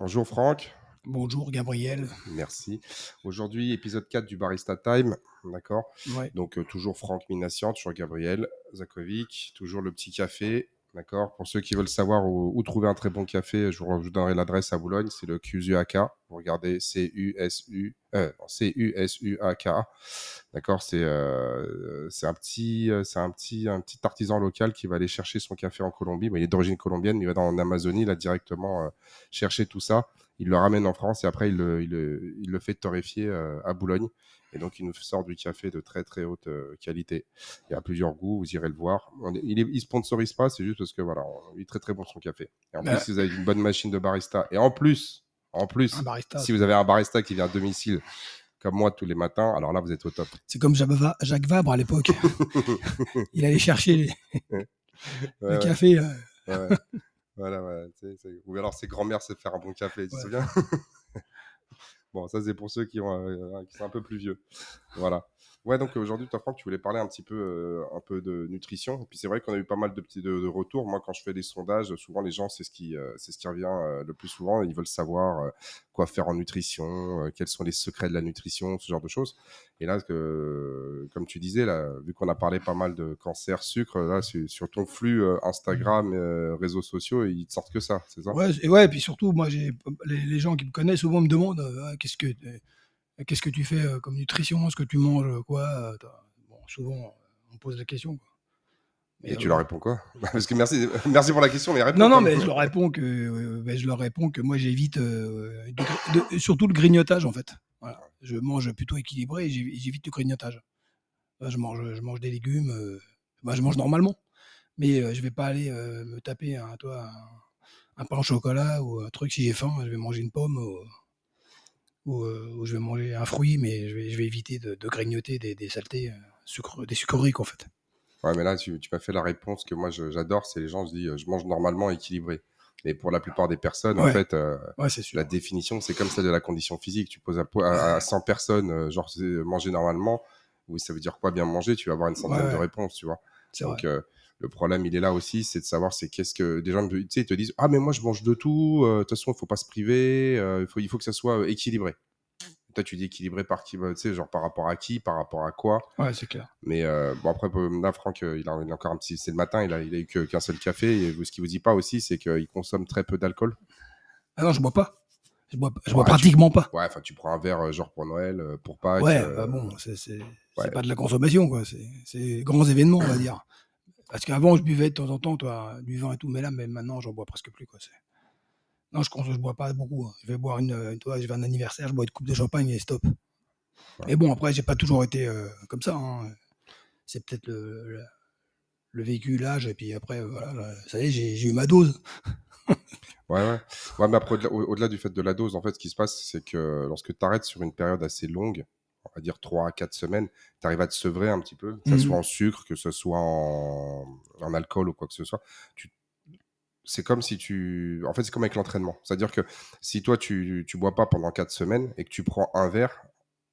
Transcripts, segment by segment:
Bonjour Franck. Bonjour Gabriel. Merci. Aujourd'hui, épisode 4 du Barista Time. D'accord? Ouais. Donc, euh, toujours Franck Minassian, toujours Gabriel Zakovic, toujours le petit café. D'accord Pour ceux qui veulent savoir où, trouver un très bon café, je vous, donnerai l'adresse à Boulogne. C'est le QZUAK. Vous regardez C-U-S-U, euh, C-U-S-U-A-K. D'accord C'est euh, c'est un, petit, euh, un, petit, un petit artisan local qui va aller chercher son café en Colombie. Mais il est d'origine colombienne. Il va dans en Amazonie, là, directement euh, chercher tout ça. Il le ramène en France et après, il le, fait torréfier à Boulogne. Et donc, il nous sort du café de très très haute euh, qualité. Il y a plusieurs goûts, vous irez le voir. On est- il, il sponsorise pas, c'est juste parce que voilà, on- il est très très bon son café. Et en Bah. plus, si vous avez une bonne machine de barista, et en plus, en plus, si vous avez un barista qui vient à domicile, comme moi tous les matins, alors là, vous êtes au top. C'est comme Jacques Va- Jacques Vabre à l'époque. Il allait chercher les- Ouais, le ouais, café. euh, ouais. voilà, voilà. Ou alors, c'est grand-mère, c'est de faire un bon café, tu te souviens? Bon, ça, c'est pour ceux qui, ont, euh, sont un peu plus vieux. Voilà. Ouais, donc aujourd'hui, toi, Franck, tu voulais parler un petit peu, euh, un peu de nutrition. Et puis c'est vrai qu'on a eu pas mal de petits de, de retours. Moi, quand je fais des sondages, souvent les gens, c'est ce qui, euh, c'est ce qui revient euh, le plus souvent. Ils veulent savoir euh, quoi faire en nutrition, euh, quels sont les secrets de la nutrition, ce genre de choses. Et là, que, comme tu disais, là, vu qu'on a parlé pas mal de cancer, sucre, là, sur, ton flux euh, Instagram, euh, réseaux sociaux, ils te sortent que ça, c'est ça? Ouais, et ouais, et puis surtout, moi, j'ai les, les gens qui me connaissent souvent me demandent euh, Ah, qu'est-ce que euh, qu'est-ce que tu fais euh, comme nutrition, ce que tu manges, euh, quoi? euh, Bon, souvent, on pose la question. Quoi. Mais, Et tu leur réponds quoi? Parce que merci, merci pour la question, mais Non, non, mais je leur réponds que, ben, je leur réponds que moi j'évite de- de- surtout le grignotage en fait. Voilà. Je mange plutôt équilibré et j'évi- j'évite le grignotage. Je mange, je mange des légumes, ben, je mange normalement, mais je vais pas aller me taper un, toi, un, un pain au chocolat ou un truc si j'ai faim, je vais manger une pomme ou, ou, euh, ou je vais manger un fruit, mais je vais, je vais éviter de, de grignoter des, des saletés, euh, sucre, des sucreries en fait. Ouais, mais là, tu, tu m'as fait la réponse que moi j'adore, c'est les gens, je dis, euh, je mange normalement équilibré. Mais pour la plupart des personnes, en fait, euh, Ouais, c'est sûr. la définition, c'est comme celle de la condition physique. Tu poses à, à, à 100 personnes, euh, genre manger normalement, oui, ça veut dire quoi bien manger? Tu vas avoir une centaine de réponses, tu vois. C'est vrai. Donc, euh, le problème, il est là aussi, c'est de savoir c'est qu'est-ce que des gens, tu sais, ils te disent, ah mais moi je mange de tout, euh, de toute façon, il faut pas se priver, euh, il faut, il faut que ça soit euh, équilibré. Toi, tu dis équilibré par qui, bah, tu sais, genre par rapport à qui, par rapport à quoi. Ouais, c'est clair. Mais euh, bon, après, euh, là, Franck, euh, il a, il a encore un petit. C'est le matin, il a, il a eu qu'un seul café. Et ce qu'il vous dit pas aussi, c'est qu'il consomme très peu d'alcool. Ah non, je bois pas. Je bois, je Ouais, bois tu- pratiquement pas. Ouais, enfin, tu prends un verre euh, genre pour Noël, euh, pour Pâques. Ouais, euh, bah bon, c'est ouais. pas de la consommation, quoi. C'est c'est grands événements, on va dire. Parce qu'avant, je buvais de temps en temps, toi, du vin et tout, mais là, mais maintenant, j'en bois presque plus, quoi. Non, je ne bois pas beaucoup. hein. Je vais boire une, une- toi, je vais à un anniversaire, je bois une coupe de champagne et stop. Mais bon, après, j'ai pas toujours été euh, comme ça. hein. C'est peut-être le, le, le vécu, l'âge, et puis après, euh, voilà, là, ça y est, j'ai eu ma dose. Ouais, ouais. Ouais, mais après, au-delà, au- au-delà du fait de la dose, en fait, ce qui se passe, c'est que lorsque tu arrêtes sur une période assez longue, on va dire 3 à 4 semaines, tu arrives à te sevrer un petit peu, que ce Mhm. soit en sucre, que ce soit en, en alcool ou quoi que ce soit. Tu... C'est comme si tu. En fait, c'est comme avec l'entraînement. C'est-à-dire que si toi, tu, tu bois pas pendant 4 semaines et que tu prends un verre,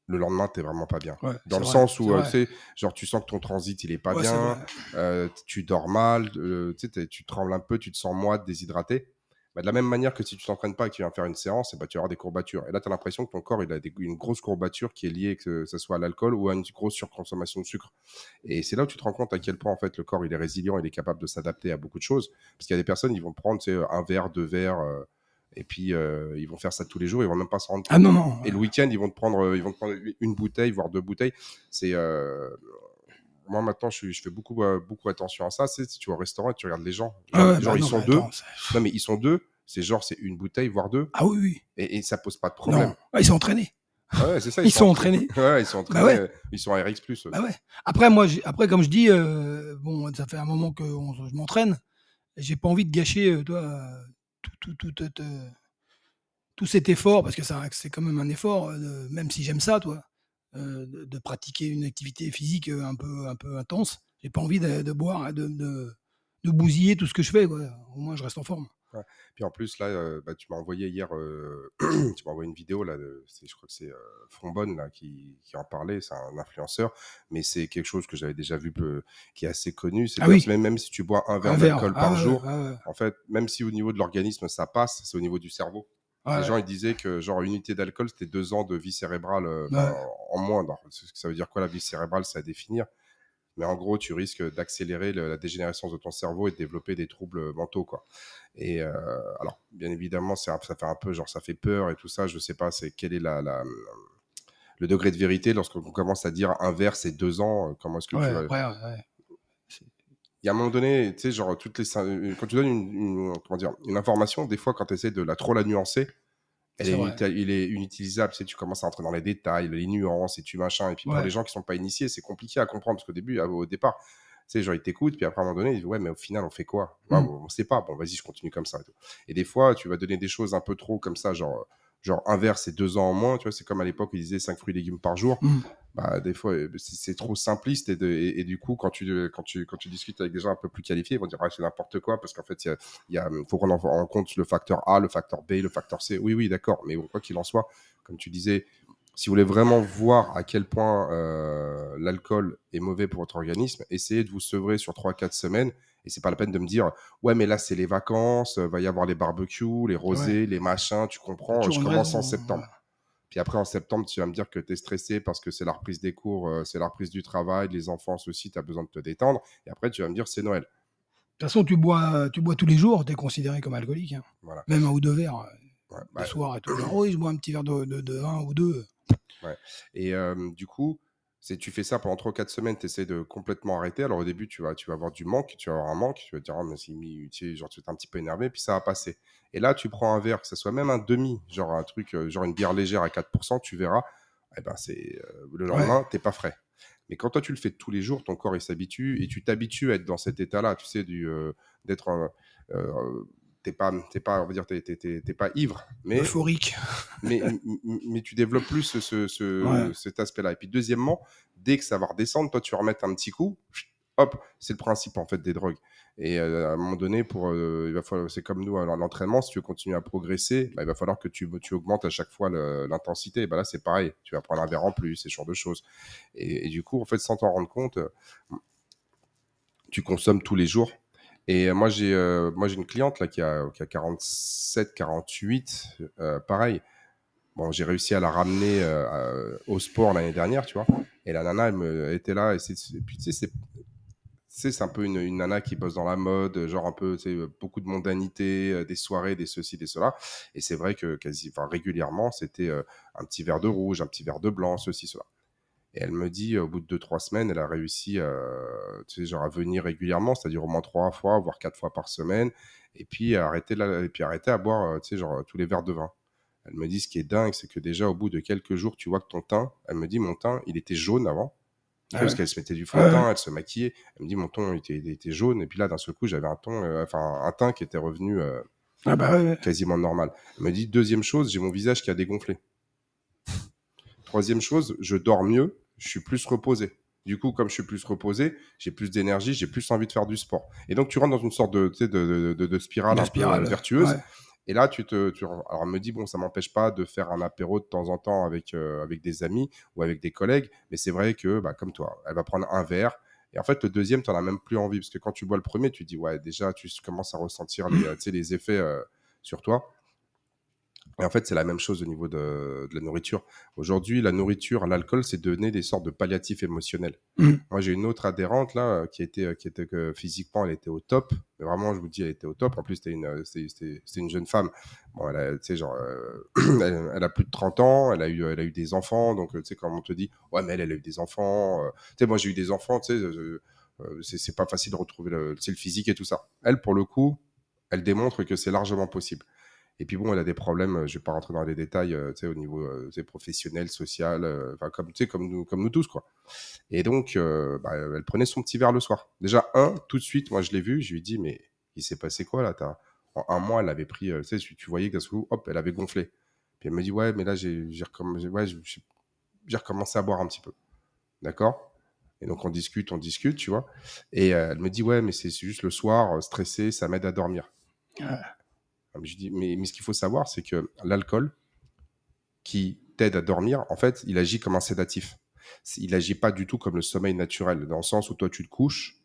le lendemain, t'es vraiment pas bien. Ouais, Dans le vrai, sens où, euh, tu sais, genre, tu sens que ton transit, il est pas Ouais, bien, euh, tu dors mal, euh, tu sais, t'es- tu trembles un peu, tu te sens moite, déshydraté. Bah, de la même manière que si tu t'entraînes pas et que tu viens faire une séance, bah, tu vas avoir des courbatures. Et là, tu as l'impression que ton corps il a des- une grosse courbature qui est liée, que ce soit à l'alcool ou à une grosse surconsommation de sucre. Et c'est là où tu te rends compte à quel point en fait le corps il est résilient, il est capable de s'adapter à beaucoup de choses. Parce qu'il y a des personnes, ils vont prendre un verre, deux verres, euh, et puis euh, ils vont faire ça tous les jours, ils vont même pas s'en rendre compte. Ah non, non. Et le week-end, ils vont te prendre, euh, ils vont te prendre une bouteille, voire deux bouteilles. C'est euh, moi maintenant, je, fais beaucoup, euh, beaucoup attention à ça. C'est si tu vas au restaurant et tu regardes les gens, Ah genre, ouais, genre, bah ils sont deux. attends, Non mais ils sont deux. C'est genre c'est une bouteille, voire deux, Ah oui, oui. et, et ça pose pas de problème. Non. Ah, ils sont entraînés. Ah ouais, c'est ça. Ils sont entraînés. Ouais, ils sont entraînés. ouais. euh, Ils sont à RX+. eux. Bah ouais. Après, moi, après, comme je dis, euh, bon, ça fait un moment que on- je m'entraîne. J'ai pas envie de gâcher, euh, toi, euh, tout, tout, tout, tout, euh, tout cet effort, parce que c'est quand même un effort, euh, même si j'aime ça, toi, euh, de, de pratiquer une activité physique euh, un peu, un peu intense. J'ai pas envie de, de boire, de, de, de bousiller tout ce que je fais. Quoi. Au moins, je reste en forme. Puis en plus, là, euh, bah, tu m'as envoyé hier, euh, tu m'as envoyé une vidéo, là, de, je crois que c'est euh, Fonbonne là, qui, qui en parlait, c'est un influenceur, mais c'est quelque chose que j'avais déjà vu, peu, qui est assez connu. C'est Ah oui. même, même si tu bois un verre d'alcool Ah par jour, en fait, même si au niveau de l'organisme ça passe, c'est au niveau du cerveau. Les gens, ils disaient que genre une unité d'alcool, c'était deux ans de vie cérébrale euh, en moins. ça veut dire quoi la vie cérébrale C'est à définir. Mais en gros, tu risques d'accélérer la dégénérescence de ton cerveau et de développer des troubles mentaux, quoi. Et euh, alors, bien évidemment, ça fait un peu genre ça fait peur et tout ça. Je sais pas, c'est quel est la, le degré de vérité lorsqu'on commence à dire un verre c'est deux ans. Euh, comment est-ce que ouais, tu vas... ouais, y a un moment donné, tu sais, genre, toutes les, quand tu donnes une, comment dire, une information, des fois, quand tu essaies de la trop la nuancer, elle est, il est inutilisable. Tu, sais, tu commences à entrer dans les détails, les nuances et tu machin. Et puis pour les gens qui sont pas initiés, c'est compliqué à comprendre parce qu'au début, au départ, tu sais, genre ils t'écoutent, puis après à un moment donné, ils disent ouais, mais au final, on fait quoi? Mmh. On sait pas. Bon, vas-y, je continue comme ça. Et, et, des fois, tu vas donner des choses un peu trop comme ça, genre genre un verre c'est deux ans en moins tu vois c'est comme à l'époque ils disaient cinq fruits et légumes par jour mmh. bah, des fois euh, c'est trop simpliste et, et, du coup quand tu quand tu quand tu discutes avec des gens un peu plus qualifiés ils vont dire ah, c'est n'importe quoi parce qu'en fait il y a, faut prendre en compte le facteur A le facteur B le facteur C oui oui d'accord mais quoi qu'il en soit comme tu disais si vous voulez vraiment voir à quel point euh, l'alcool est mauvais pour votre organisme, essayez de vous sevrer sur 3-4 semaines et c'est pas la peine de me dire, ouais, mais là, c'est les vacances, va y avoir les barbecues, les rosés, les machins, tu comprends, je commence en septembre. Puis après, en septembre, tu vas me dire que tu es stressé parce que c'est la reprise des cours, euh, c'est la reprise du travail, les enfants aussi, tu as besoin de te détendre. Et après, tu vas me dire, c'est Noël. De toute façon, tu bois, tu bois tous les jours, tu es considéré comme alcoolique. Hein. Même un ou deux verres euh, le bah, soir et tout. oui, je bois un petit verre de, de, ou deux. Et euh, du coup, c'est tu fais ça pendant 3 4 semaines, tu essaies de complètement arrêter. Alors au début, tu vas, tu vas avoir du manque, tu vas avoir un manque, tu vas dire, oh, mais c'est tu genre, tu es un petit peu énervé, puis ça va passer. Et là, tu prends un verre, que ce soit même un demi, genre un truc, euh, genre une bière légère à 4%, tu verras, eh ben, c'est euh, le lendemain, tu t'es pas frais. Mais quand toi, tu le fais tous les jours, ton corps, il s'habitue et tu t'habitues à être dans cet état-là, tu sais, du, d'être t'es pas, t'es pas, on va dire, t'es, t'es, pas ivre, mais euphorique. mais, mais tu développes plus ce, ce, cet aspect-là. Et puis deuxièmement, dès que ça va redescendre, toi tu vas remettre un petit coup. Hop, c'est le principe en fait des drogues. Et euh, à un moment donné, pour, euh, il va falloir, c'est comme nous à l'entraînement, si tu veux continuer à progresser, bah, il va falloir que tu, tu augmentes à chaque fois l'intensité. Bah, là, c'est pareil. Tu vas prendre un verre en plus, ce genre de choses. Et, et, du coup, en fait, sans t'en rendre compte, tu consommes tous les jours et euh, moi, j'ai euh, moi j'ai une cliente là qui a, qui a 47, 48, euh, pareil. Bon, j'ai réussi à la ramener au sport l'année dernière, tu vois. Et la nana, elle, me, était là. Et, et puis, tu sais, c'est un peu une, une, nana qui bosse dans la mode, genre un peu, tu sais, beaucoup de mondanité, des soirées, des ceci, des cela. Et c'est vrai que quasi, enfin, régulièrement, c'était un petit verre de rouge, un petit verre de blanc, ceci, cela. Et elle me dit, au bout de 2-3 semaines, elle a réussi euh, tu sais, genre à venir régulièrement, c'est-à-dire au moins 3 fois, voire 4 fois par semaine, et puis arrêter, la, et puis arrêter à boire euh, tu sais, genre, tous les verres de vin. Elle me dit, ce qui est dingue, c'est que déjà au bout de quelques jours, tu vois que ton teint, elle me dit, mon teint, il était jaune avant. Ah parce qu'elle se mettait du fond de teint, elle se maquillait. Elle me dit, mon teint, il était, était jaune. Et puis là, d'un seul coup, j'avais un ton, euh, enfin, un teint qui était revenu ah bah quasiment normal. Elle me dit, deuxième chose, j'ai mon visage qui a dégonflé. Troisième chose, je dors mieux je suis plus reposé. Du coup, comme je suis plus reposé, j'ai plus d'énergie, j'ai plus envie de faire du sport. Et donc, tu rentres dans une sorte de, de, de, de, spirale, un peu euh, vertueuse. Et là, tu te, tu, alors, elle me dit, bon, ça m'empêche pas de faire un apéro de temps en temps avec, euh, avec des amis ou avec des collègues. Mais c'est vrai que, bah, comme toi, elle va prendre un verre. Et en fait, le deuxième, tu n'en as même plus envie. Parce que quand tu bois le premier, tu dis, ouais, déjà, tu commences à ressentir les, les effets euh, sur toi. Et en fait, c'est la même chose au niveau de, de la nourriture. Aujourd'hui, la nourriture, l'alcool, c'est donner des sortes de palliatifs émotionnels. Mm. Moi, j'ai une autre adhérente là qui était, qui était que physiquement, elle était au top. Mais vraiment, je vous dis, elle était au top. En plus, c'était une, c'était, une jeune femme. Bon, elle a, genre, euh, elle, a plus de 30 ans. Elle a eu, elle a eu des enfants. Donc, tu sais, quand on te dit, ouais, mais elle, elle a eu des enfants. Euh, tu sais, moi, j'ai eu des enfants. Tu sais, euh, c'est, pas facile de retrouver le, le physique et tout ça. Elle, pour le coup, elle démontre que c'est largement possible. Et puis bon, elle a des problèmes, euh, je vais pas rentrer dans les détails, euh, tu sais, au niveau euh, professionnel, social, enfin comme tu sais, comme nous, comme nous tous quoi. Et donc, bah, elle prenait son petit verre le soir. Déjà un, tout de suite, moi je l'ai vu, je lui ai dit mais il s'est passé quoi là as... En un mois, elle avait pris, tu sais, tu voyais que coup, hop, elle avait gonflé. Puis elle me dit ouais, mais là j'ai recommencé, ouais, j'ai recommencé à boire un petit peu, d'accord? Et donc on discute, on discute, tu vois. Et elle me dit ouais, mais c'est juste le soir, stressé, ça m'aide à dormir. Je dis, mais, ce qu'il faut savoir, c'est que l'alcool qui t'aide à dormir, en fait, il agit comme un sédatif. Il agit pas du tout comme le sommeil naturel, dans le sens où toi, tu te couches,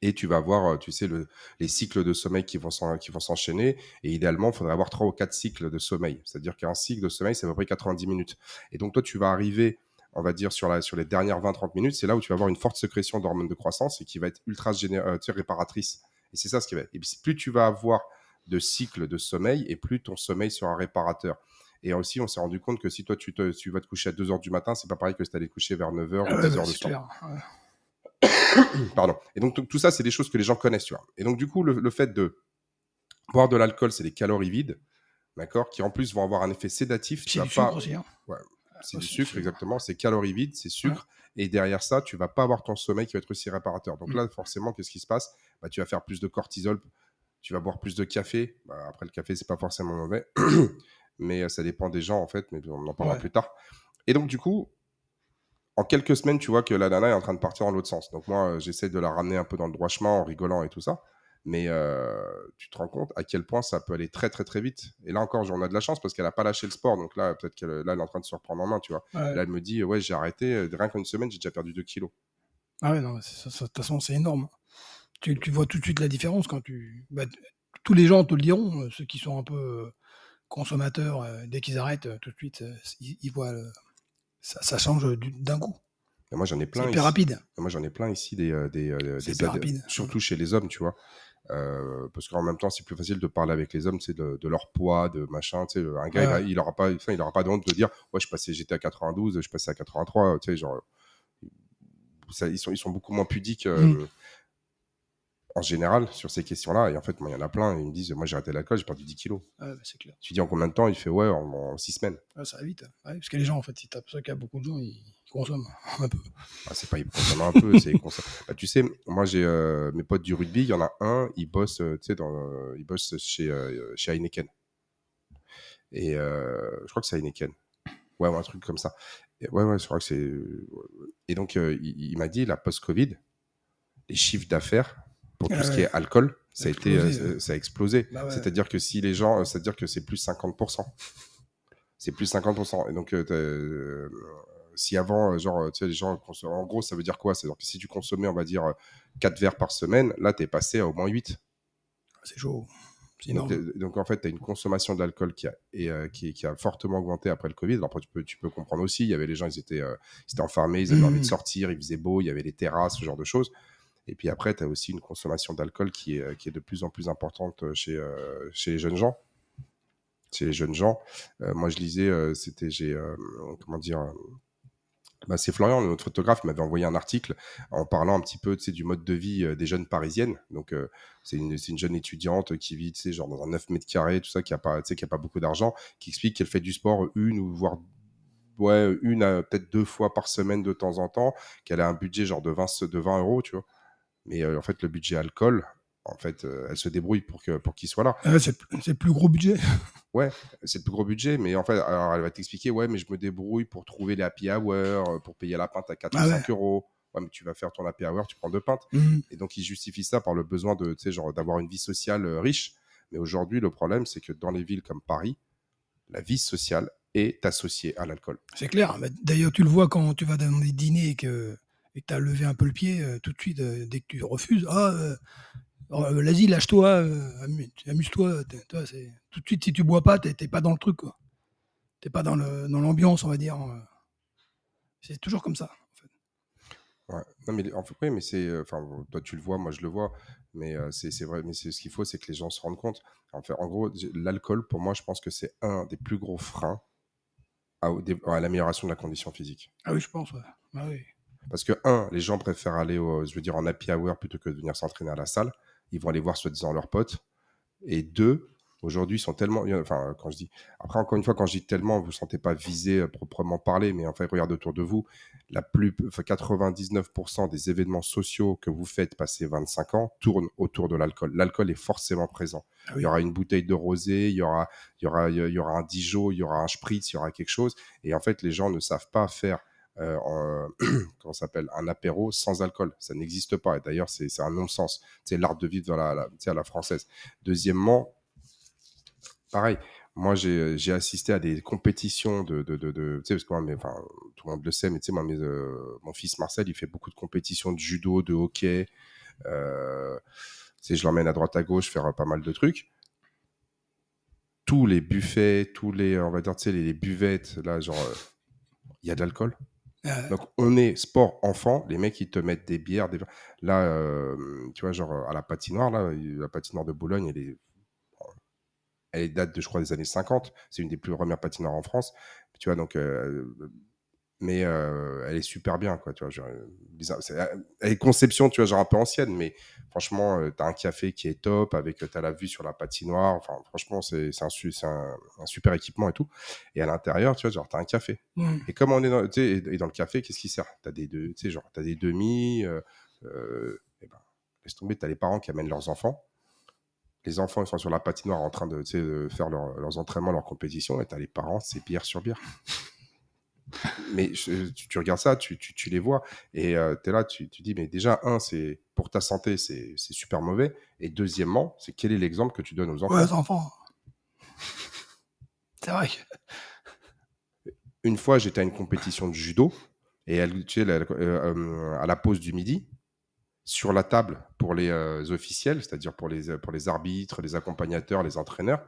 Et tu vas avoir, tu sais, le, les cycles de sommeil qui vont s'enchaîner. Et idéalement, il faudrait avoir trois ou quatre cycles de sommeil. C'est-à-dire qu'un cycle de sommeil, c'est à peu près 90 minutes. Et donc, toi, tu vas arriver, on va dire, sur les dernières 20-30 minutes. C'est là où tu vas avoir une forte sécrétion d'hormones de croissance et qui va être ultra euh, réparatrice. Et c'est ça ce qui va. Et plus tu vas avoir de cycles de sommeil, et plus ton sommeil sera réparateur. Et aussi, on s'est rendu compte que si toi, tu, te, tu vas te coucher à 2 h du matin, c'est pas pareil que si tu allais te coucher vers 9 h ou 10 h du soir. Pardon. Et donc, tout ça, c'est des choses que les gens connaissent, tu vois. Et donc, du coup, le, fait de boire de l'alcool, c'est des calories vides, d'accord, qui en plus vont avoir un effet sédatif. C'est du sucre aussi, hein. ouais, c'est du sucre, exactement. C'est calories vides, c'est sucre. Et derrière ça, tu vas pas avoir ton sommeil qui va être aussi réparateur. Donc mm. là, forcément, qu'est-ce qui se passe? Bah, Tu vas faire plus de cortisol, tu vas boire plus de café. Bah, après, le café, c'est pas forcément mauvais. mais euh, ça dépend des gens, en fait. Mais on en parlera plus tard. Et donc, du coup, en quelques semaines, tu vois que la nana est en train de partir dans l'autre sens. Donc moi, euh, j'essaie de la ramener un peu dans le droit chemin en rigolant et tout ça. Mais euh, tu te rends compte à quel point ça peut aller très très très vite. Et là encore, on a de la chance parce qu'elle n'a pas lâché le sport. Donc là, peut-être qu'elle là, elle est en train de se reprendre en main, tu vois. Là, elle me dit, ouais, j'ai arrêté. Rien qu'une semaine, j'ai déjà perdu 2 kilos. Ah ouais, non, de toute façon, c'est énorme. Tu, vois tout de suite la différence quand tu... Bah, tous les gens te le diront, euh, ceux qui sont un peu consommateurs, dès qu'ils arrêtent, tout de suite, ils, voient ça, change d'un coup. moi, j'en ai plein. Rapide. moi, j'en ai plein ici des, euh, des, euh, des, rapide. surtout chez les hommes, tu vois. Euh, parce qu'en même temps, c'est plus facile de parler avec les hommes, c'est de, de, leur poids, de machin. Tu sais, un gars, il, n'aura pas, il aura pas de honte de dire, ouais, je passais, j'étais à 92, je passais à 83. Tu sais, genre, ça, ils sont, ils sont beaucoup moins pudiques. Mmh en général sur ces questions-là. Et en fait, moi, il y en a plein. Ils me disent, moi, j'ai arrêté l'alcool, j'ai perdu 10 kilos. Ah, bah, c'est clair. Tu dis en combien de temps? Il fait, ouais, en, 6 semaines. Ah, ça va vite. Hein. parce que les gens, en fait, si t'as ça qu'il y a beaucoup de gens, ils consomment un peu. Ah, c'est pas ils consomment un peu, c'est bah, tu sais, moi, j'ai euh, mes potes du rugby, il y en a un, il bosse, euh, tu sais, dans, euh, il bosse chez, chez Heineken. Et je crois que c'est Heineken. Ouais, un truc comme ça. ouais, ouais, je crois que c'est. Et donc, il, il m'a dit, la post-Covid, les chiffres d'affaires, pour tout ce qui est alcool, ça a, été, euh, ça a explosé. Bah c'est-à-dire que si les gens, c'est-à-dire que c'est plus 50%. C'est plus 50%. Et donc, euh, euh, si avant, genre, tu sais, les gens, en gros, ça veut dire quoi? C'est-à-dire que si tu consommais, on va dire, 4 verres par semaine, là, tu es passé à au moins 8. C'est chaud. Donc, donc, en fait, tu as une consommation d'alcool qui a, et, qui, a fortement augmenté après le Covid. Alors, tu peux, tu peux comprendre aussi, il y avait les gens, ils étaient, ils étaient enfermés, ils avaient envie de sortir, il faisait beau, il y avait les terrasses, ce genre de choses. Et puis après, tu as aussi une consommation d'alcool qui est, est de plus en plus importante chez, euh, chez les jeunes gens. Chez les jeunes gens. Euh, moi, je lisais, euh, c'était, j'ai, comment dire, bah, c'est Florian, notre photographe, m'avait envoyé un article en parlant un petit peu du mode de vie des jeunes parisiennes. Donc, c'est une, une, jeune étudiante qui vit genre dans un 9 mètres carrés, tout ça, qui n'a pas, pas beaucoup d'argent, qui explique qu'elle fait du sport une ou voire ouais, une peut-être deux fois par semaine de temps en temps, qu'elle a un budget genre de 20, de 20 euros, tu vois. Mais euh, en fait, le budget alcool, en fait, euh, elle se débrouille pour que pour qu'il soit là. Ah c'est le plus gros budget. ouais, c'est le plus gros budget, mais en fait, alors elle va t'expliquer, ouais, mais je me débrouille pour trouver les happy hour, euh, pour payer la pinte à 4 ou 5 euros. Ouais, mais tu vas faire ton happy hour, tu prends deux pintes. Mmh. Et donc, il justifie ça par le besoin de, genre, d'avoir une vie sociale riche. Mais aujourd'hui, le problème, c'est que dans les villes comme Paris, la vie sociale est associée à l'alcool. C'est clair. D'ailleurs, tu le vois quand tu vas dans des dîners et que et que tu as levé un peu le pied euh, tout de suite euh, dès que tu refuses, ah, euh, vas-y, lâche-toi, amuse-toi. tout de suite, si tu bois pas, tu n'es pas dans le truc. Tu n'es pas dans l'ambiance, on va dire. C'est toujours comme ça. Ouais. Non, mais en fait, oui, mais c'est, enfin, toi tu le vois, moi je le vois, mais c'est vrai, mais c'est ce qu'il faut, c'est que les gens se rendent compte. En fait, en gros, l'alcool, pour moi, je pense que c'est un des plus gros freins à, à l'amélioration de la condition physique. Ah oui, je pense, ouais. Ah oui. Parce que, un, les gens préfèrent aller, au, je veux dire, en happy hour plutôt que de venir s'entraîner à la salle. Ils vont aller voir soi-disant leurs potes. Et deux, aujourd'hui, ils sont tellement. Enfin, quand je dis. Après, encore une fois, quand je dis tellement, vous ne vous sentez pas visé euh, proprement parler, mais en fait, regardez autour de vous. La plus, 99% des événements sociaux que vous faites passer 25 ans tournent autour de l'alcool. L'alcool est forcément présent. Ah il y aura une bouteille de rosé, il y aura, il y aura, il y aura un Dijon, il y aura un Spritz, il y aura quelque chose. Et en fait, les gens ne savent pas faire euh, comment s'appelle un apéro sans alcool. Ça n'existe pas. Et d'ailleurs, c'est un non-sens. C'est l'art de vivre la, la, à la française. Deuxièmement, pareil. Moi, j'ai assisté à des compétitions de, tu sais, parce que moi, mais, enfin, tout le monde le sait, mais tu sais, euh, mon fils Marcel, il fait beaucoup de compétitions de judo, de hockey, Euh, tu sais, je l'emmène à droite à gauche faire pas mal de trucs. Tous les buffets, tous les, on va dire, tu sais, les, les buvettes, là, genre, euh, il y a de l'alcool. Euh, Donc, on est sport enfant, les mecs, ils te mettent des bières. Des... Là, euh, tu vois, genre, à la patinoire, là, la patinoire de Boulogne, elle est. Elle date de, je crois, des années 50. C'est une des plus premières patinoires en France. Tu vois, donc. euh, mais euh, elle est super bien, quoi. Tu vois, genre, bizarre. C'est- elle est conception, tu vois, genre un peu ancienne, mais franchement, euh, t'as un café qui est top, avec t'as la vue sur la patinoire. Enfin, franchement, c'est un, un, un super équipement et tout. Et à l'intérieur, tu vois, genre, t'as un café. hmm. Et comme on est dans, tu sais, et et dans le café, qu'est-ce qui sert? Des, deux- tu sais, genre, t'as des demi. Euh, euh, et ben, laisse tomber, t'as les parents qui amènent leurs enfants. Les enfants, ils sont sur la patinoire en train de, tu faire leur- leurs entraînements, leurs compétitions, et t'as les parents, c'est bière sur bière. Mais je- tu, tu regardes ça, tu, tu, tu les vois, et euh, t'es là, tu, tu dis, mais déjà, un, c'est pour ta santé, c'est super mauvais. Et deuxièmement, c'est quel est l'exemple que tu donnes aux enfants? Ouais, les enfants. C'est vrai. que- une fois, j'étais à une compétition de judo et elle, tu sais, la- euh, euh, à la pause du midi, sur la table pour les euh, officiels, c'est-à-dire pour les, pour les arbitres, les accompagnateurs, les entraîneurs,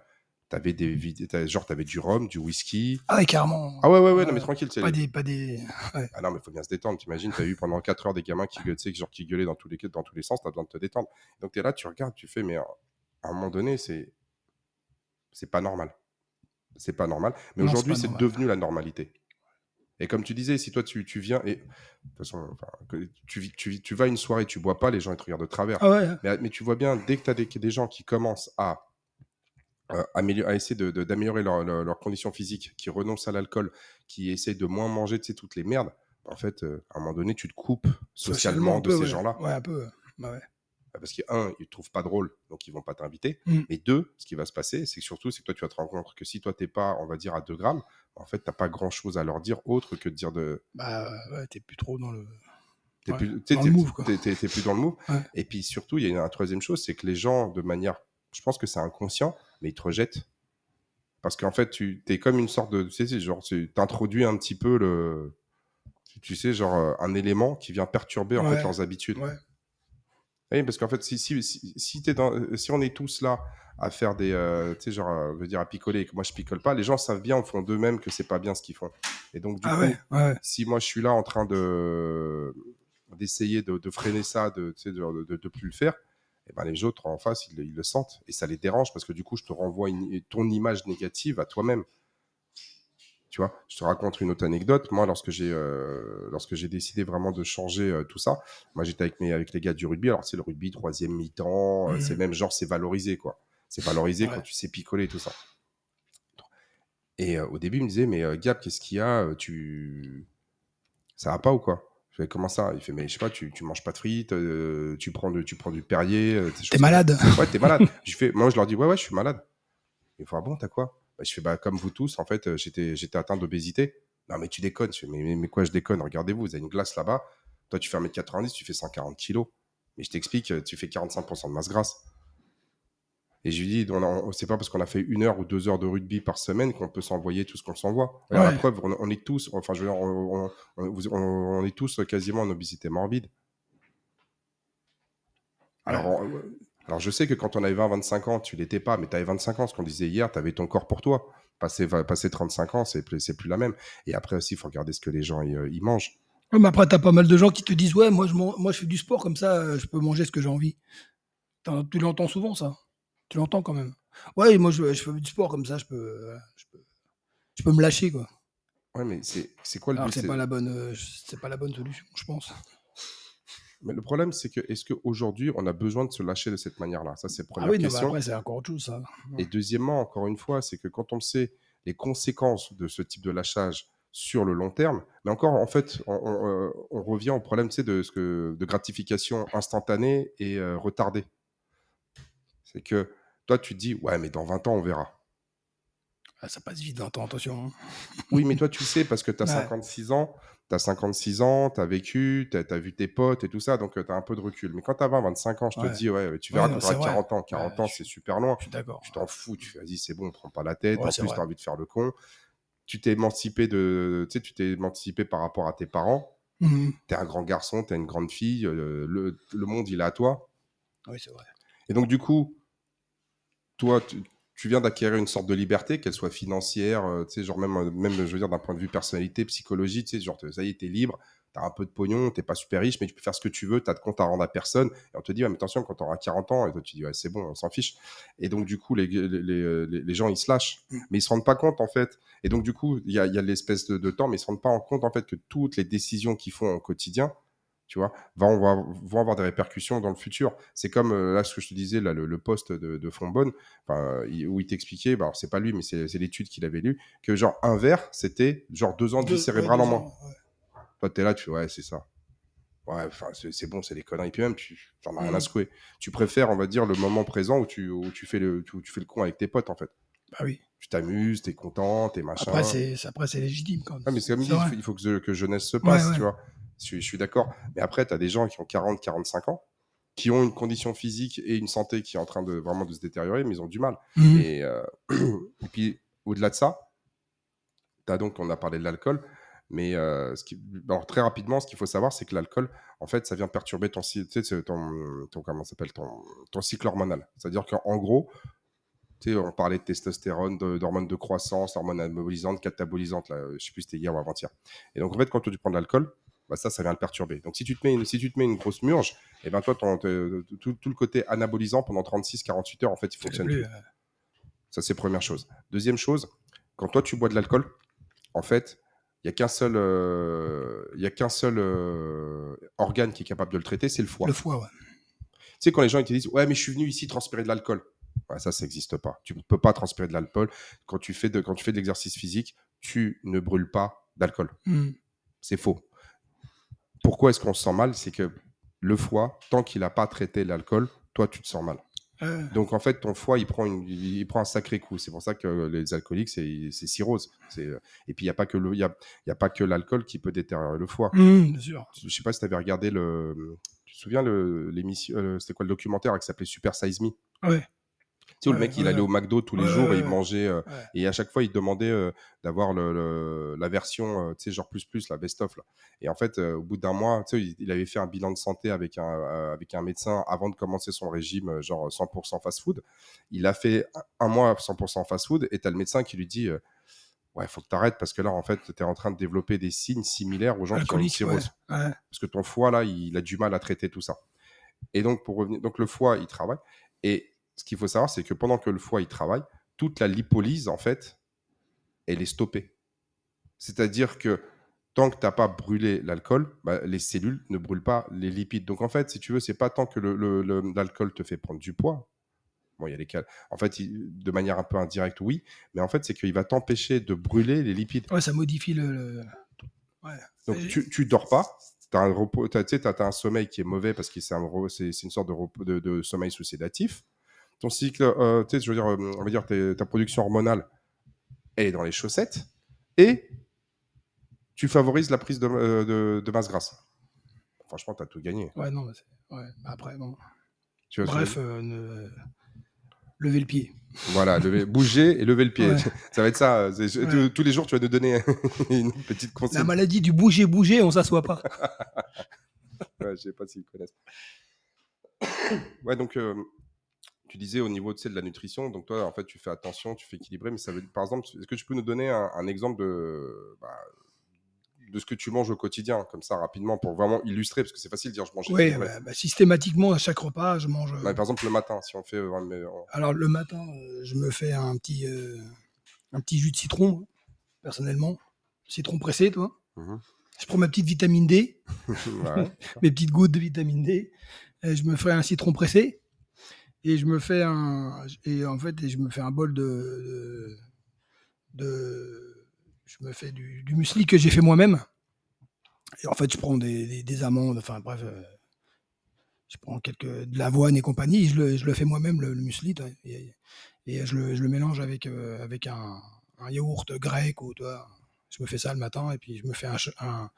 t'avais des genre t'avais du rhum, du whisky. Ah ouais, carrément. Ah ouais ouais ouais, non mais tranquille, c'est Pas des, pas des. ah non mais faut bien se détendre. T'imagines, t'as eu pendant 4 heures des gamins qui tu genre qui gueulaient dans tous les dans tous les sens, t'as besoin de te détendre. Donc t'es là, tu regardes, tu fais, mais euh, à un moment donné, c'est c'est pas normal. C'est pas normal. Mais aujourd'hui, c'est devenu la normalité. Et comme tu disais, si toi tu, tu viens et de toute façon, enfin, tu, tu, tu vas à une soirée, tu bois pas, les gens ils te regardent de travers. Ah ouais. Mais, mais tu vois bien, dès que tu as des, des gens qui commencent à, euh, à essayer de- de- d'améliorer leur- leur- leurs conditions physiques, qui renoncent à l'alcool, qui essaient de moins manger tu sais, toutes les merdes, en fait, euh, à un moment donné, tu te coupes socialement, de ces ouais. gens-là. Ouais, un peu. Bah ouais. Parce que, un, ils te trouvent pas drôle, donc ils vont pas t'inviter. Mm. Mais deux, ce qui va se passer, c'est que surtout, c'est que toi, tu vas te rendre compte que si toi, t'es pas, on va dire, à 2 grammes, en fait, t'as pas grand-chose à leur dire autre que de dire de, Bah ouais, t'es plus trop dans le. T'es Ouais, plus, dans le move, quoi. plus dans le move. Et puis surtout, il y a une, une troisième chose, c'est que les gens, de manière, je pense que c'est inconscient, mais ils te rejettent. Parce qu'en fait, tu es comme une sorte de, tu sais, genre, tu introduis un petit peu le, tu- sais, genre euh, un élément qui vient perturber en Ouais. fait leurs habitudes. Ouais. Oui, parce qu'en fait, si, si, si, si t'es dans, euh, si on est tous là à faire des, euh, tu sais, genre, euh, je veux dire, à picoler et que moi je picole pas, les gens savent bien au fond d'eux-mêmes que c'est pas bien ce qu'ils font. Et donc, du Ah coup, ouais, si moi je suis là en train de d'essayer de, de freiner ça, de, de, de, de plus le faire, et ben les autres en face, ils, le- ils le sentent et ça les dérange parce que du coup, je te renvoie une- ton image négative à toi-même. Tu vois, je te raconte une autre anecdote. Moi, lorsque j'ai euh, lorsque j'ai décidé vraiment de changer euh, tout ça, moi j'étais avec mes avec les gars du rugby. Alors c'est le rugby troisième mi-temps, euh, Mhm. c'est même genre c'est valorisé quoi. C'est valorisé Ouais. quand tu sais picoler et tout ça. Et euh, au début, il me disait mais Gab, qu'est-ce qu'il y a Tu ça va pas ou quoi? Comment ça? Il fait mais je sais pas, tu, tu manges pas de frites, euh, tu prends de, tu prends du Perrier. euh, T'es malade. Ouais, t'es malade. je fais, moi je leur dis ouais ouais, je suis malade. Ils font ah bon, t'as quoi? Bah, Je fais bah comme vous tous, en fait, euh, j'étais j'étais atteint d'obésité. Non mais tu déconnes. Je fais mais, mais, mais quoi je déconne? Regardez-vous, vous avez une glace là-bas. Toi tu fais 1m90, tu fais 140 kilos. Mais je t'explique, euh, tu fais 45% de masse grasse. Et je lui dis, c'est pas parce qu'on a fait une heure ou deux heures de rugby par semaine qu'on peut s'envoyer tout ce qu'on s'envoie. Ouais. La preuve, on, on est tous, enfin, je veux dire, on, est tous quasiment en obésité morbide. Alors, alors, je sais que quand on avait 20-25 ans, tu l'étais pas, mais tu avais 25 ans. Ce qu'on disait hier, tu avais ton corps pour toi. Passer, passer 35 ans, c'est plus, plus la même. Et après aussi, il faut regarder ce que les gens ils, euh, mangent. Ouais, mais après, t'as pas mal de gens qui te disent Ouais, moi je, moi, je fais du sport comme ça, euh, je peux manger ce que j'ai envie. Tu l'entends souvent, ça Tu l'entends quand même. Ouais, moi je, je fais du sport comme ça, je peux, euh, je peux, je peux me lâcher, quoi. Ouais, mais c'est quoi le Alors but c'est pas, la bonne, euh, c'est pas la bonne solution, je pense. Mais le problème, c'est que est-ce qu'aujourd'hui, on a besoin de se lâcher de cette manière-là? Ça, c'est la Ah première oui, non, mais question. après, c'est encore autre chose, ça. Et deuxièmement, encore une fois, c'est que quand on sait les conséquences de ce type de lâchage sur le long terme, mais encore, en fait, on, on, euh, on revient au problème de, ce que, de gratification instantanée et euh, retardée. C'est que toi, tu te dis, ouais, mais dans 20 ans, on verra. Ah, ça passe vite, 20 ans, attention. hein. Oui, mais toi, tu sais, parce que tu as Ouais. 56 ans, tu as 56 ans, tu as vécu, tu as, vu tes potes et tout ça, donc tu as un peu de recul. Mais quand tu as 20, 25 ans, je te Ouais. dis, ouais, tu Ouais, verras non, quand tu c'est auras vrai. 40 ans. 40 Ouais, ans, c'est super loin. Je suis d'accord. Tu t'en fous, tu fais, vas-y, c'est bon, prends pas la tête. Ouais, en plus, tu as envie de faire le con. Tu t'es émancipé de, tu sais, tu t'es émancipé par rapport à tes parents. Mhm. T'es un grand garçon, t'es une grande fille, euh, le, le monde, il est à toi. Oui, c'est vrai. Et donc, du coup, toi, tu, viens d'acquérir une sorte de liberté, qu'elle soit financière, euh, tu sais, genre même, même, je d'un point de vue personnalité, psychologie, tu sais, genre, ça y est, t'es libre, t'as un peu de pognon, t'es pas super riche, mais tu peux faire ce que tu veux, t'as de compte à rendre à personne. Et on te dit, mais attention, quand t'auras 40 ans, et toi, tu dis, ouais, c'est bon, on s'en fiche. Et donc, du coup, les, les gens, ils se lâchent. Mais ils se rendent pas compte, en fait. Et donc, du coup, il y a, l'espèce de, de temps, mais ils se rendent pas en compte, en fait, que toutes les décisions qu'ils font au quotidien, tu vois, vont avoir, vont avoir des répercussions dans le futur. C'est comme euh, là ce que je te disais, là, le, le poste de, de Fonbonne, où il t'expliquait, alors, c'est pas lui, mais c'est l'étude qu'il avait lu, que genre un verre, c'était genre deux ans de vie cérébrale en moins. ouais. Toi, t'es là, tu fais, ouais, c'est ça. Ouais, c'est bon, c'est des conneries. Puis même, tu n'en as rien à Mhm. secouer. Tu préfères, on va dire, le moment présent où tu, où tu, fais, le, où tu fais le con avec tes potes, en fait. Bah oui. Tu t'amuses, t'es content, t'es machin. Après, c'est légitime quand même. Ah, mais c'est comme dit, il faut, il faut que, que jeunesse se passe, Ouais, ouais. tu vois. Je, suis- je suis d'accord. Mais après, tu as des gens qui ont 40, 45 ans, qui ont une condition physique et une santé qui est en train de vraiment de se détériorer, mais ils ont du mal. Mhm. Et, euh, et puis, au-delà de ça, tu as donc, on a parlé de l'alcool, mais euh, ce qui, alors, très rapidement, ce qu'il faut savoir, c'est que l'alcool, en fait, ça vient perturber ton, tu sais, ton, ton, comment s'appelle, ton, ton cycle hormonal. C'est-à-dire qu'en gros, tu sais, on parlait de testostérone, d'hormones de croissance, hormones anabolisantes, catabolisantes, là, je sais plus si c'était hier ou avant-hier. Et donc, en fait, quand tu prends de l'alcool, bah, ça, ça vient le perturber. Donc, si tu te mets une, si tu te mets une grosse murge, et ben toi, ton- te- tout, tout le côté anabolisant pendant 36-48 heures, en fait, il fonctionne plus, euh, Ça, c'est première chose. Deuxième chose, quand toi, tu bois de l'alcool, en fait, il n'y a qu'un seul, euh, y a qu'un seul euh, organe qui est capable de le traiter, c'est le foie. Le foie, ouais. Tu sais, quand les gens ils te disent Ouais, mais je suis venu ici transpirer de l'alcool. Ouais, ça, ça n'existe pas. Tu ne peux pas transpirer de l'alcool. Quand tu fais de, quand tu fais de l'exercice physique, tu ne brûles pas d'alcool. Mhm. C'est faux. Pourquoi est-ce qu'on se sent mal C'est que le foie, tant qu'il n'a pas traité l'alcool, toi, tu te sens mal. Euh, Donc, en fait, ton foie, il prend, une- il prend un sacré coup. C'est pour ça que les alcooliques, c'est c'est cirrhose. C'est- Et puis, il n'y a pas que le- y a, y a pas que l'alcool qui peut détériorer le foie. mhm, bien sûr. Je sais pas si tu avais regardé le. Tu te souviens le- l'émission euh, C'était quoi le documentaire qui s'appelait Super Size Me? Ouais. Sais, où le mec, il allait au McDo tous les jours et il mangeait. euh, et à chaque fois, il demandait euh, d'avoir le, le- la version, euh, tu sais, genre plus plus, la best-of. Et en fait, au bout d'un mois, tu sais, il, il avait fait un bilan de santé avec un, avec un médecin avant de commencer son régime, genre 100% fast-food. Il a fait un, mois 100% fast-food et tu as le médecin qui lui dit Ouais, faut que tu arrêtes parce que là, en fait, tu es en train de développer des signes similaires aux gens qui ont une ouais. cirrhose Ouais. parce que ton foie là, il a du mal à traiter tout ça. Et donc pour revenir, donc le foie, il travaille. Et ce qu'il faut savoir, c'est que pendant que le foie il travaille, toute la lipolyse en fait, elle est stoppée. C'est-à-dire que tant que tu n'as pas brûlé l'alcool, bah, les cellules ne brûlent pas les lipides. Donc en fait, si tu veux, c'est pas tant que l'alcool te fait prendre du poids. Bon, il y a les cas. En fait, il- de manière un peu indirecte, oui, mais en fait, c'est qu'il va t'empêcher de brûler les lipides. Ouais, ça modifie le. le- Ouais. Donc tu, tu dors pas, tu as un sommeil qui est mauvais parce que c'est un une sorte de, de, de sommeil sous sédatif. Ton cycle, euh, tu sais, je veux dire, euh, on va dire tes- ta production hormonale, elle est dans les chaussettes et tu favorises la prise de, euh, de- de masse grasse. Franchement, tu as tout gagné. Ouais, non, ouais. Après, bon. Tu vois Bref, euh, ne- levez le pied. Voilà, lever- bouger et lever le pied. Ouais. Ça va être ça. Ouais. tous- Tous les jours, tu vas nous donner une petite La consigne. maladie du bouger, bouger, on s'assoit pas. Ouais, je sais pas s'ils connaissent. ouais, donc euh, tu disais au niveau tu sais, de la nutrition, donc toi, en fait, tu fais attention, tu fais équilibrer, mais ça veut dire, par exemple, est-ce que tu peux nous donner un, un exemple de, bah, de ce que tu manges au quotidien, comme ça, rapidement, pour vraiment illustrer, parce que c'est facile de dire je mange Oui, bah, bah, systématiquement, à chaque repas, je mange. euh, par exemple, le matin, si on fait. Alors, le matin, euh, je me fais un petit, euh, un petit jus de citron, personnellement. Citron pressé, toi. Mhm. Je prends ma petite vitamine D, mes petites gouttes de vitamine D. Je me fais un citron pressé. Et je me fais un. Et en fait, je me fais un bol de. de, de- je me fais du, du muesli que j'ai fait moi-même. Et en fait, je prends des, des- des amandes, enfin bref. euh, je prends quelques, de l'avoine et compagnie. Je le, je le fais moi-même, le, le muesli. Et, et je, le, je le mélange avec, euh, avec un, un yaourt grec. Ou, toi, je me fais ça le matin. Et puis, je me fais un, un,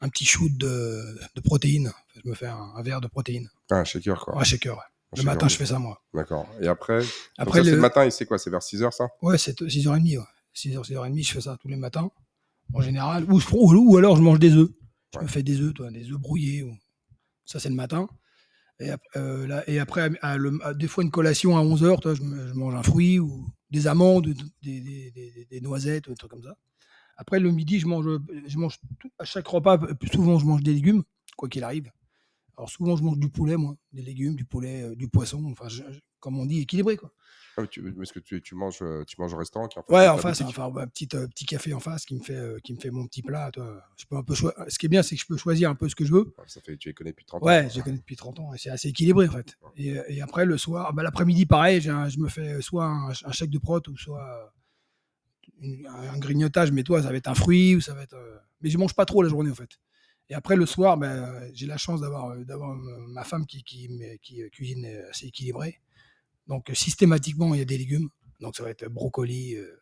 un petit shoot de, de protéines. Je me fais un, un verre de protéines. Ah, un shaker, quoi. Un shaker. ouais. Le matin, je fais ça, moi. D'accord. Et après, Après, ça, le... le matin, et c'est quoi C'est vers 6h, ça? Ouais, c'est 6h30. Ouais. 6h, 6h30, je fais ça tous les matins. En général. Ou, je ou alors, je mange des œufs. Je me fais des œufs, toi, des œufs brouillés. Ou... Ça, c'est le matin. Et, euh, là, et après, à le, des fois, une collation à 11h, toi, je, je, mange un fruit ou des amandes, des, des, des, des noisettes, un truc comme ça. Après, le midi, je mange, je mange tout, à chaque repas, souvent, je mange des légumes, quoi qu'il arrive. Alors, souvent, je mange du poulet, moi, des légumes, du poulet, euh, du poisson, enfin, je, comme on dit, équilibré, quoi. Ah, tu, est-ce que tu, tu, manges, euh, tu manges au restaurant qui en Ouais, en face, enfin, un petit, euh, petit café en face qui me fait, euh, qui me fait mon petit plat. Toi. Je peux un peu Ce qui est bien, c'est que je peux choisir un peu ce que je veux. ça fait, tu les connais depuis 30 ans. Ouais, je les connais depuis 30 ans et c'est assez équilibré en fait. Et, et après, le soir, bah, l'après-midi, pareil, je me fais soit un, un, chèque de prot ou soit une, un grignotage, mais toi, ça va être un fruit ou ça va être. Mais je mange pas trop la journée en fait. Et après, le soir, ben, j'ai la chance d'avoir, d'avoir ma femme qui, qui, qui, cuisine assez équilibré. Donc, systématiquement, il y a des légumes. Donc ça va être brocoli. Euh,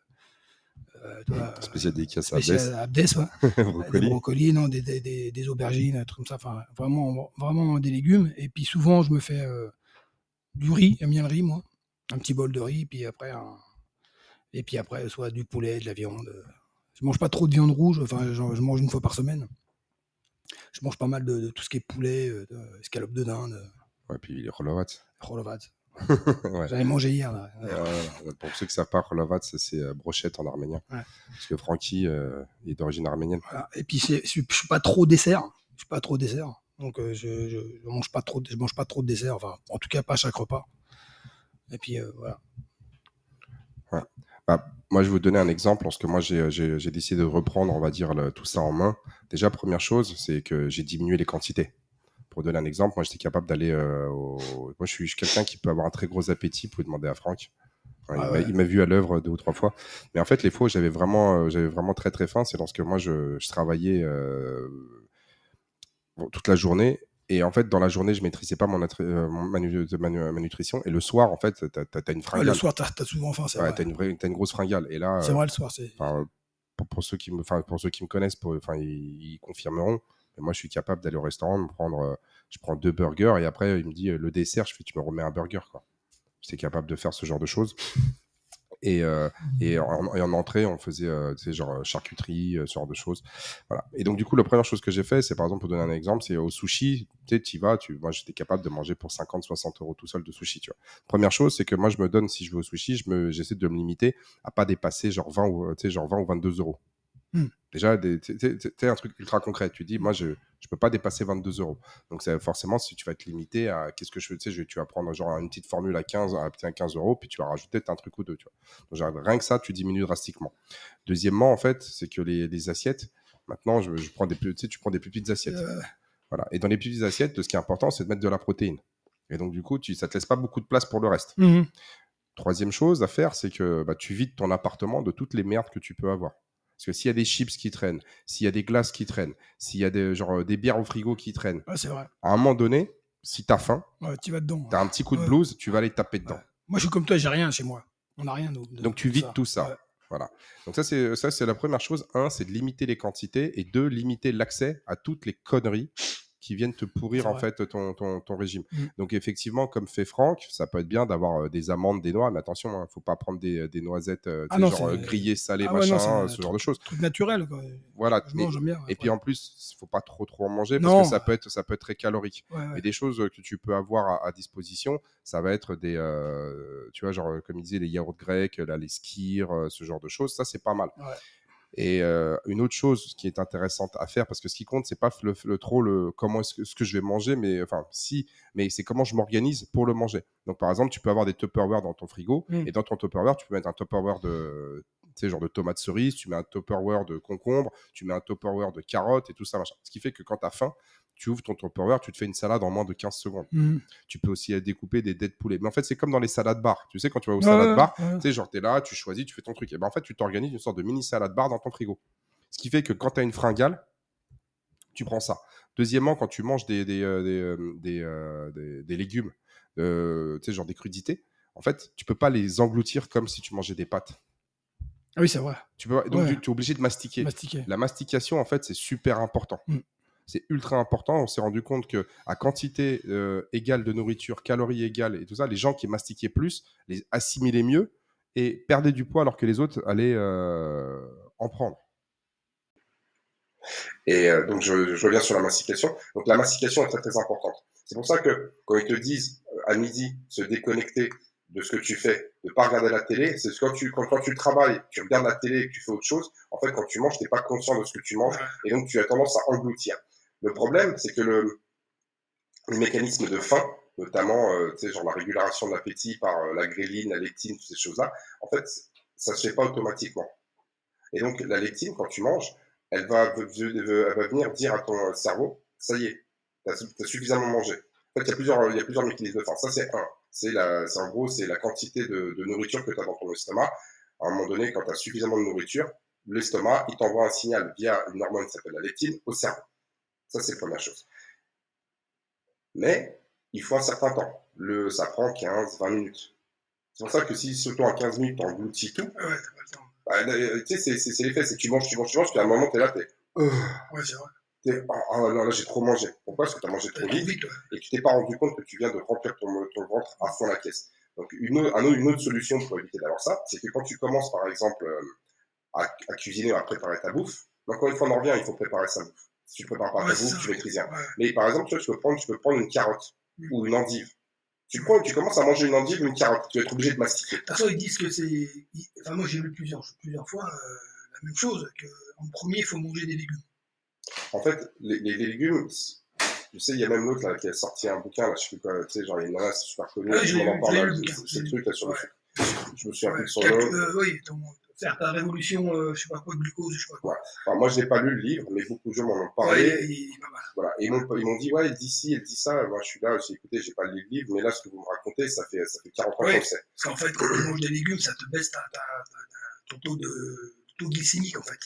euh, toi, spécial dédicace à Abdes. ouais. brocoli. Des brocolis, non, des, des, des, aubergines, un truc comme ça. Enfin, vraiment, vraiment des légumes. Et puis souvent, je me fais euh, du riz. J'aime bien le riz, moi. Un petit bol de riz. Puis après, un... et puis après, soit du poulet, de la viande. Je mange pas trop de viande rouge. Enfin, je, je mange une fois par semaine. Je mange pas mal de, de tout ce qui est poulet, de, escalope de dinde. Ouais, puis les rolovats. Rolovats. J'avais mangé hier. Là. pour ceux qui savent pas, Rolavat, c'est euh, brochette en arménien. Parce que Francky euh, est d'origine arménienne. Et puis, je suis pas trop dessert. Je suis pas trop dessert. Donc, euh, je, je, mange pas trop, je mange pas trop de dessert. Enfin, en tout cas, pas à chaque repas. Et puis, voilà. Bah, moi, je vais vous donner un exemple. Lorsque moi, j'ai décidé de reprendre, on va dire, tout ça en main. Déjà, première chose, c'est que j'ai diminué les quantités. Pour donner un exemple, moi j'étais capable d'aller euh, au... Moi je suis, quelqu'un qui peut avoir un très gros appétit, pour demander à Franck. Ah il m'a vu à l'œuvre deux ou trois fois. Mais en fait, les fois où j'avais vraiment, euh, j'avais vraiment très très faim, c'est lorsque moi je, travaillais euh, toute la journée. Et en fait, dans la journée, je maîtrisais pas mon, ma, nutrition. Et le soir, en fait, tu as, une fringale. le soir, tu as, souvent faim, c'est ouais, Tu as, une grosse fringale. Et là, c'est vrai, le soir, c'est. Pour, pour, ceux qui me, pour ceux qui me connaissent, pour, ils, ils confirmeront moi, je suis capable d'aller au restaurant, me prendre, euh, je prends deux burgers et après, il me dit euh, le dessert, je fais, tu me remets un burger. Quoi. J'étais capable de faire ce genre de choses. Et, euh, et, en, en, entrée, on faisait euh, genre charcuterie, ce genre de choses. Voilà. Et donc, du coup, la première chose que j'ai fait, c'est par exemple, pour donner un exemple, c'est au sushi. Tu sais, tu vas, tu, moi, j'étais capable de manger pour 50, 60 euros tout seul de sushi. Tu vois. Première chose, c'est que moi, je me donne, si je vais au sushi, je me, j'essaie de me limiter à pas dépasser genre 20 ou, genre 20 ou 22 euros. Hmm. Déjà, tu un truc ultra concret. Tu dis, moi, je ne peux pas dépasser 22 euros. Donc, forcément, si tu vas te limiter à qu'est-ce que je fais, tu sais, tu vas prendre genre une petite formule à 15, à 15 euros, puis tu vas rajouter un truc ou deux. Tu vois. Donc, rien que ça, tu diminues drastiquement. Deuxièmement, en fait, c'est que les, assiettes, maintenant, je, prends des, tu, sais, tu prends des plus petites assiettes. Euh. Voilà. Et dans les plus petites assiettes, ce qui est important, c'est de mettre de la protéine. Et donc, du coup, tu, ça te laisse pas beaucoup de place pour le reste. Mmh Troisième chose à faire, c'est que bah, tu vides ton appartement de toutes les merdes que tu peux avoir. Parce que s'il y a des chips qui traînent, s'il y a des glaces qui traînent, s'il y a des, genre, euh, des bières au frigo qui traînent, c'est vrai. à un moment donné, si tu as faim, tu vas dedans. Tu as un petit coup de blues, tu vas aller taper dedans. Moi, je suis comme toi, j'ai rien chez moi. On n'a rien. Donc, tu vides tout ça. Voilà. Donc ça c'est ça c'est la première chose. Un, c'est de limiter les quantités et deux, limiter l'accès à toutes les conneries qui viennent te pourrir en fait ton, ton, ton régime. Mmh. Donc effectivement, comme fait Franck, ça peut être bien d'avoir euh, des amandes, des noix, mais attention, il hein, ne faut pas prendre des, des noisettes euh, ah genre euh, grillées, salées, ah machin, ce genre de choses. Truc naturel quoi. Voilà. bien, et puis en plus, il faut pas trop trop en manger parce que ça peut être ça peut être très calorique. Mais des choses que tu peux avoir à, disposition, ça va être des tu vois genre comme il disait les yaourts grecs, là, les skirs, ce genre de choses, ça c'est pas mal. Et euh, une autre chose qui est intéressante à faire, parce que ce qui compte, c'est pas le, le, trop le comment est-ce que, ce que je vais manger, mais enfin si, mais c'est comment je m'organise pour le manger. Donc par exemple, tu peux avoir des Tupperware dans ton frigo, mmh. et dans ton Tupperware, tu peux mettre un Tupperware de tu sais, genre de tomates cerises, tu mets un Tupperware de concombre, tu mets un Tupperware de carottes et tout ça, machin. Ce qui fait que quand tu as faim, tu ouvres ton Tupperware, tu te fais une salade en moins de 15 secondes. Mmh. Tu peux aussi découper des dés de poulet. Mais en fait, c'est comme dans les salades bar. Tu sais, quand tu vas au salade bar, tu sais, genre, tu es là, tu choisis, tu fais ton truc. Et ben en fait, tu t'organises une sorte de mini salade bar dans ton frigo. Ce qui fait que quand tu as une fringale, tu prends ça. Deuxièmement, quand tu manges des, des, euh, des, euh, euh, des, légumes, tu sais, genre des crudités, en fait, tu peux pas les engloutir comme si tu mangeais des pâtes. Ah oui, c'est vrai. Tu peux, donc, tu, es obligé de mastiquer. La mastication, en fait, c'est super important. Mmh c'est ultra important. On s'est rendu compte que à quantité euh, égale de nourriture, calories égales et tout ça, les gens qui mastiquaient plus, les assimilaient mieux et perdaient du poids alors que les autres allaient euh, en prendre. Et euh, donc, je, je, reviens sur la mastication. Donc, la mastication est très, très importante. C'est pour ça que quand ils te disent à midi se déconnecter de ce que tu fais, de pas regarder la télé, c'est quand tu, quand, quand, tu travailles, tu regardes la télé et que tu fais autre chose, en fait, quand tu manges, tu n'es pas conscient de ce que tu manges et donc tu as tendance à engloutir. Le problème, c'est que le, mécanisme de faim, notamment, euh, genre la régulation de l'appétit par euh, la gréline, la lectine, toutes ces choses-là, en fait, ça se fait pas automatiquement. Et donc, la lectine, quand tu manges, elle va, venir dire à ton cerveau, ça y est, tu as, suffisamment mangé. En fait, il y a plusieurs, mécanismes de faim. Ça, c'est un. C'est en gros, c'est la quantité de, de nourriture que tu as dans ton estomac. À un moment donné, quand tu as suffisamment de nourriture, l'estomac, il t'envoie un signal via une hormone qui s'appelle la lectine au cerveau. Ça, c'est la première chose. Mais il faut un certain temps. Le, ça prend 15, 20 minutes. C'est pour ça que si surtout en 15 minutes, tu engloutis tout, ouais, pas le temps. Bah, tu sais, c'est l'effet, c'est que tu manges, tu manges, tu manges, puis à un moment, tu es là, tu es. ouais, c'est vrai. Oh, oh, non, là, j'ai trop mangé. Pourquoi? Parce que tu as mangé trop vite, vite ouais. et tu t'es pas rendu compte que tu viens de remplir ton, ton ventre à fond la caisse. Donc, une, une autre solution pour éviter d'avoir ça, c'est que quand tu commences, par exemple, euh, à, à, cuisiner, à préparer ta bouffe, encore une fois, on en revient, il faut préparer sa bouffe. Si tu prépares pas ta bouffe, tu maîtrises rien. Mais par exemple, tu, vois, tu, peux prendre, tu peux prendre une carotte mmh. ou une endive. Tu, prends, tu commences à manger une endive ou une carotte, tu vas être obligé de mastiquer. De toute façon, ils disent que c'est. Enfin, moi, j'ai lu plusieurs, plusieurs fois euh, la même chose, qu'en premier, il faut manger des légumes. En fait, les, les, les légumes, tu sais, il y a même l'autre qui a sorti un bouquin, là, je sais plus quoi, tu sais, genre, il y a une nana, c'est super connu, ah, je m'en parle, là, ce truc là sur ouais. le Je me souviens ouais, plus de son nom. Euh, oui, faire ta révolution, euh, je sais pas quoi, glucose, je sais pas quoi. Alors, moi, je n'ai pas lu le livre, mais beaucoup de gens m'en ont parlé. Ouais, il, il, il, voilà. Et ils m'ont dit, ouais, elle dit ci, elle dit ça. Moi, je suis là, j'ai écouté, j'ai pas lu le livre, mais là, ce que vous me racontez, ça fait, ça fait 40 ans ouais. qu'on sait. Parce qu'en fait, quand tu manges des légumes, ça te baisse ta, ta, ta, ton taux, de, taux glycémique, en fait.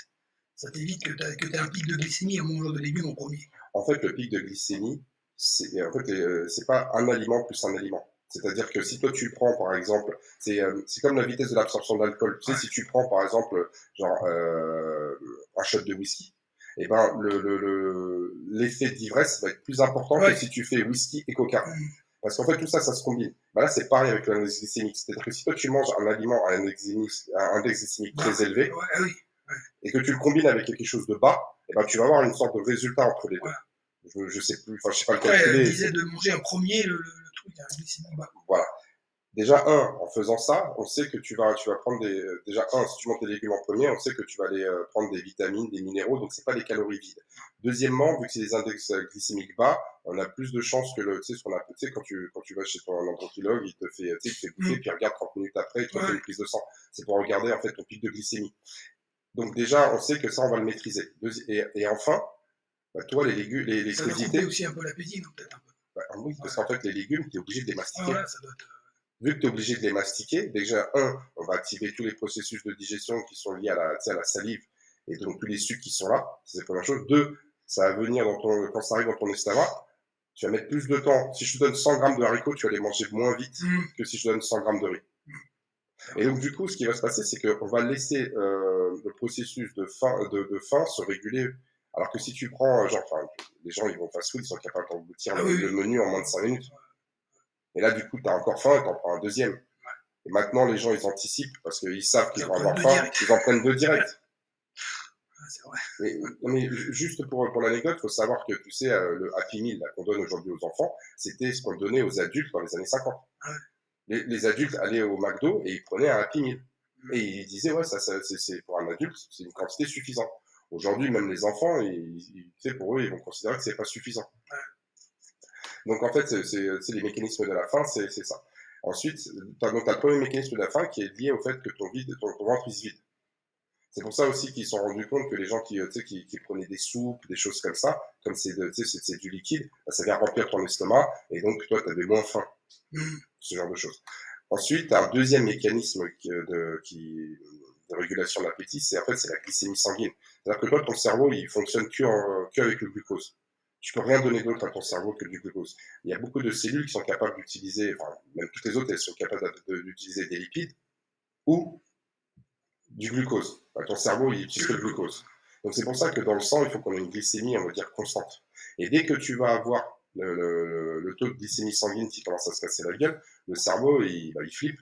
Ça t'évite que tu aies un pic de glycémie en mangeant des légumes en premier. En fait, le pic de glycémie, c'est en fait, euh, c'est pas un aliment plus un aliment. C'est-à-dire que si toi tu prends par exemple, c'est euh, comme la vitesse de l'absorption de l'alcool. Tu sais, si tu prends par exemple genre euh, un shot de whisky, et eh ben le l'effet le, d'ivresse va être plus important ouais. que si tu fais whisky et coca. Parce qu'en fait tout ça, ça se combine. Ben là c'est pareil avec l'index glycémique. C'est-à-dire que si toi tu manges un aliment à un index glycémique, un très élevé, ouais, oui. et que tu le combines avec quelque chose de bas, et ben tu vas avoir une sorte de résultat entre les deux. Je, je sais plus, enfin je sais pas le calculer. Ouais, disait de manger en premier le, le glycémie bas. Voilà. Déjà, un, en faisant ça, on sait que tu vas, tu vas prendre des, déjà, un, si tu montes tes légumes en premier, on sait que tu vas aller euh, prendre des vitamines, des minéraux, donc c'est pas des calories vides. Deuxièmement, vu que c'est des index glycémiques bas, on a plus de chances que le, tu sais, ce qu'on a, tu sais, quand tu, quand tu vas chez ton endocrinologue, il te fait, tu sais, il te fait bouffer, mmh. puis il regarde 30 minutes après, il te ouais. fait une prise de sang. C'est pour regarder, en fait, ton pic de glycémie. Donc déjà, on sait que ça, on va le maîtriser. Et, et enfin, bah, toi, les légumes, les, les ça crudités. aussi un peu l'appétit, non, peut-être Bah, parce qu'en fait, les légumes, tu es obligé de les mastiquer. Ah, ouais, ça doit être vu que tu es obligé de les mastiquer, déjà, un, on va activer tous les processus de digestion qui sont liés à la, à la salive et donc tous les sucres qui sont là, c'est la première chose. Deux, ça va venir dans ton, quand ça arrive dans ton estomac, tu vas mettre plus de temps. Si je te donne 100 grammes de haricots, tu vas les manger moins vite mmh. que si je te donne 100 grammes de riz. Et donc, du coup, ce qui va se passer, c'est qu'on va laisser euh, le processus de faim, de, de faim se réguler. Alors que si tu prends, genre, enfin, les gens, ils vont fast food, ils sont capables d'engloutir ah, le, oui. le menu en moins de 5 minutes. Et là, du coup, tu as encore faim et tu en prends un deuxième. Et maintenant, les gens, ils anticipent parce qu'ils savent qu'ils vont avoir faim, direct. ils en prennent deux directs. Ouais. Mais, mais, juste pour, pour l'anecdote, il faut savoir que, tu sais, euh, le Happy Meal qu'on donne aujourd'hui aux enfants, c'était ce qu'on donnait aux adultes dans les années 50. Ouais. Les, les, adultes allaient au McDo et ils prenaient un Happy Meal. Mmh. Et ils disaient, ouais, ça, ça c'est pour un adulte, c'est une quantité suffisante. Aujourd'hui, même les enfants, ils, ils, tu sais, pour eux, ils vont considérer que c'est pas suffisant. Donc en fait, c'est les mécanismes de la faim, c'est ça. Ensuite, tu as, as, le premier mécanisme de la faim qui est lié au fait que ton, vide, ton, ton ventre se vide. C'est pour ça aussi qu'ils se sont rendus compte que les gens qui, qui, qui prenaient des soupes, des choses comme ça, comme c'est du liquide, bah, ça vient remplir ton estomac et donc toi, tu avais moins faim. Mmh. Ce genre de choses. Ensuite, tu as un deuxième mécanisme de, qui, de régulation de l'appétit, c'est en c'est la glycémie sanguine. C'est-à-dire que toi, ton cerveau, il fonctionne que, avec le glucose tu peux rien donner d'autre à ton cerveau que du glucose. Il y a beaucoup de cellules qui sont capables d'utiliser, enfin, même toutes les autres, elles sont capables d'utiliser des lipides ou du glucose. Ton cerveau, il utilise que le glucose. Donc c'est pour ça que dans le sang, il faut qu'on ait une glycémie, on va dire, constante. Et dès que tu vas avoir le taux de glycémie sanguine qui commence à se casser la gueule, le cerveau, il, bah, il flippe.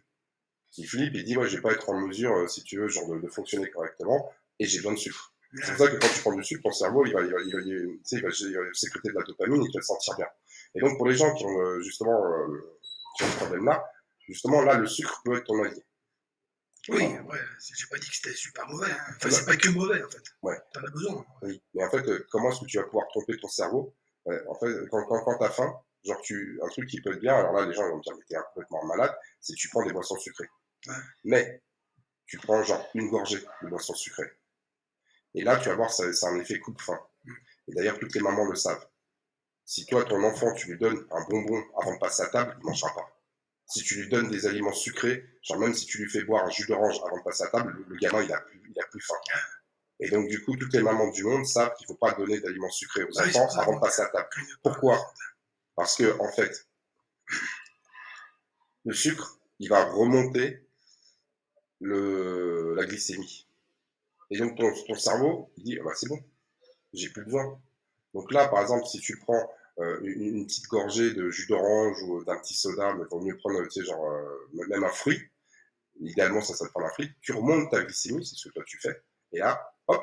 Il flippe, il dit, je vais pas être en mesure, si tu veux, genre de, de fonctionner correctement, et j'ai besoin de sucre. C'est pour ça que quand tu prends du sucre, ton cerveau, il va, il va, il va, il va, il va sécréter de la dopamine et tu vas te sentir bien. Et donc, pour les gens qui ont euh, justement euh, qui ont ce problème-là, justement, là, le sucre peut être ton allié. Oui, ouais, j'ai pas dit que c'était super mauvais. Hein. Enfin, c'est pas que mauvais, en fait. Ouais. T'en as besoin. Oui. Mais en fait, euh, comment est-ce que tu vas pouvoir tromper ton cerveau? Ouais, En fait, quand, quand, quand t'as faim, genre, tu, un truc qui peut être bien, alors là, les gens vont me dire, mais t'es complètement malade, c'est que tu prends des boissons sucrées. Mais, tu prends genre une gorgée de boisson sucrée. Et là, tu vas voir, ça- c'est un effet coupe-faim. Et d'ailleurs, toutes les mamans le savent. Si toi, ton enfant, tu lui donnes un bonbon avant de passer à table, il ne mangera pas. Si tu lui donnes des aliments sucrés, genre même si tu lui fais boire un jus d'orange avant de passer à table, le, le gamin, il a plus, il a plus faim. Et donc, du coup, toutes les mamans du monde savent qu'il ne faut pas donner d'aliments sucrés aux Ah oui, enfants ça. avant de passer à table. Pourquoi? Parce que, en fait, le sucre, il va remonter le, la glycémie. Et donc, ton, ton cerveau, il dit, ah bah, c'est bon, j'ai plus besoin. Donc là, par exemple, si tu prends euh, une, une petite gorgée de jus d'orange ou d'un petit soda, mais vaut mieux prendre, tu sais, genre, euh, même un fruit, idéalement, ça, ça te prend un fruit, tu remontes ta glycémie, c'est ce que toi tu fais, et là, hop,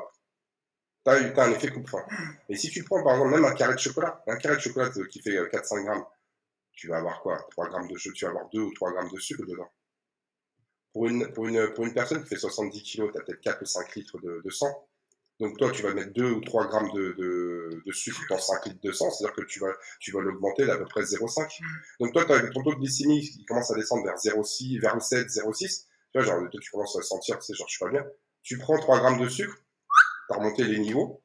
t'as eu- t'as un effet coupe-faim. Et si tu prends, par exemple, même un carré de chocolat, un carré de chocolat euh, qui fait euh, 4-5 grammes, tu vas avoir quoi? 3 grammes de tu vas avoir 2 ou 3 grammes de sucre dedans. Pour une, pour une, pour une personne qui fait 70 kilos, tu as peut-être 4 ou 5 litres de, de sang. Donc toi, tu vas mettre 2 ou 3 grammes de, de, de sucre dans 5 litres de sang, c'est-à-dire que tu vas, tu vas l'augmenter d'à peu près 0,5. Donc toi, t'as- ton taux de glycémie qui commence à descendre vers 0,6, vers 7, 0,6. Tu vois, genre, toi, tu commences à sentir, tu sais, genre, je suis pas bien. Tu prends 3 grammes de sucre, tu as remonté les niveaux.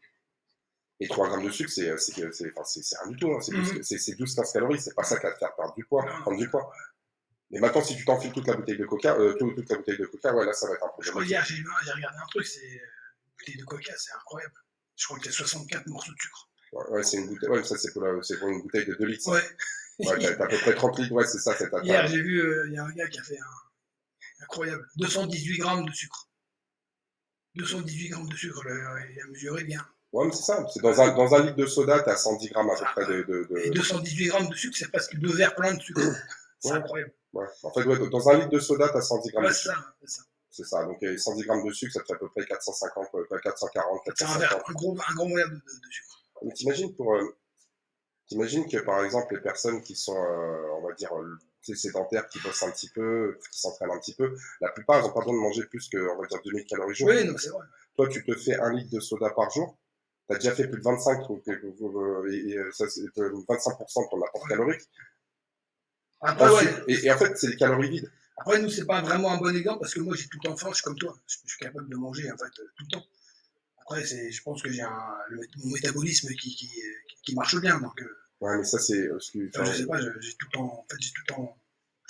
Et 3 grammes de sucre, c'est rien du tout. Hein. C'est Mhm. 12 c'est- c'est 12-15 calories. C'est pas ça qui va te faire perdre du poids. Prendre du poids. Mais maintenant, si tu t'enfiles toute la bouteille de coca, euh, tout- toute la bouteille de coca, ouais, là, ça va être un problème. hier, j'ai regardé un truc, c'est bouteille de coca, c'est incroyable. Je crois qu'il y a 64 morceaux de sucre. Ouais, ouais, c'est une bouteille. Ouais, ça, c'est pour, la- pour une bouteille de 2 litres. Ouais. Ouais, t'as à peu près 30 litres. Ouais, c'est ça. C'est ta Hier, j'ai vu, euh, il y a un gars qui a fait un. Incroyable. 218 grammes de sucre. 218 grammes de sucre, le- il a mesuré bien. Ouais, mais c'est ça. C'est dans un, dans un litre de soda, t'as 110 grammes à peu près de. de, de- Et 218 grammes de sucre, c'est presque deux verres pleins de sucre. C'est Ouais. incroyable. Ouais. En fait, ouais, dans un litre de soda, t'as 110 grammes de c'est sucre. ça. c'est ça. C'est ça. Donc, euh, 110 grammes de sucre, ça te fait à peu près 450, euh, 440, C'est un verre, 450. un gros, un gros verre de, de- de sucre. Mais t'imagines pour, euh, t'imagines que par exemple les personnes qui sont, euh, on va dire, euh, tu sédentaires, qui bossent un petit peu, qui s'entraînent un petit peu, la plupart, ils ont pas besoin de manger plus que, on va dire, 2000 calories jour. Oui, non, c'est vrai. Toi, tu te fais un litre de soda par jour. T'as déjà fait plus de 25, donc, euh, euh, et, et, euh, ça, c'est euh, 25% de ton apport calorique. Après, ouais, Ensuite- et, et en fait, c'est des calories vides. après, nous, c'est pas vraiment un bon exemple parce que moi, j'ai tout le temps faim, je suis comme toi. Je, je suis capable de manger, en fait, euh, tout le temps. Après, c'est, je pense que j'ai un, le- mon métabolisme qui, qui, qui- qui marche bien. Donc, euh, Ouais, mais ça, c'est, euh, enfin, je sais pas, je- j'ai tout le temps, en fait, j'ai tout le temps.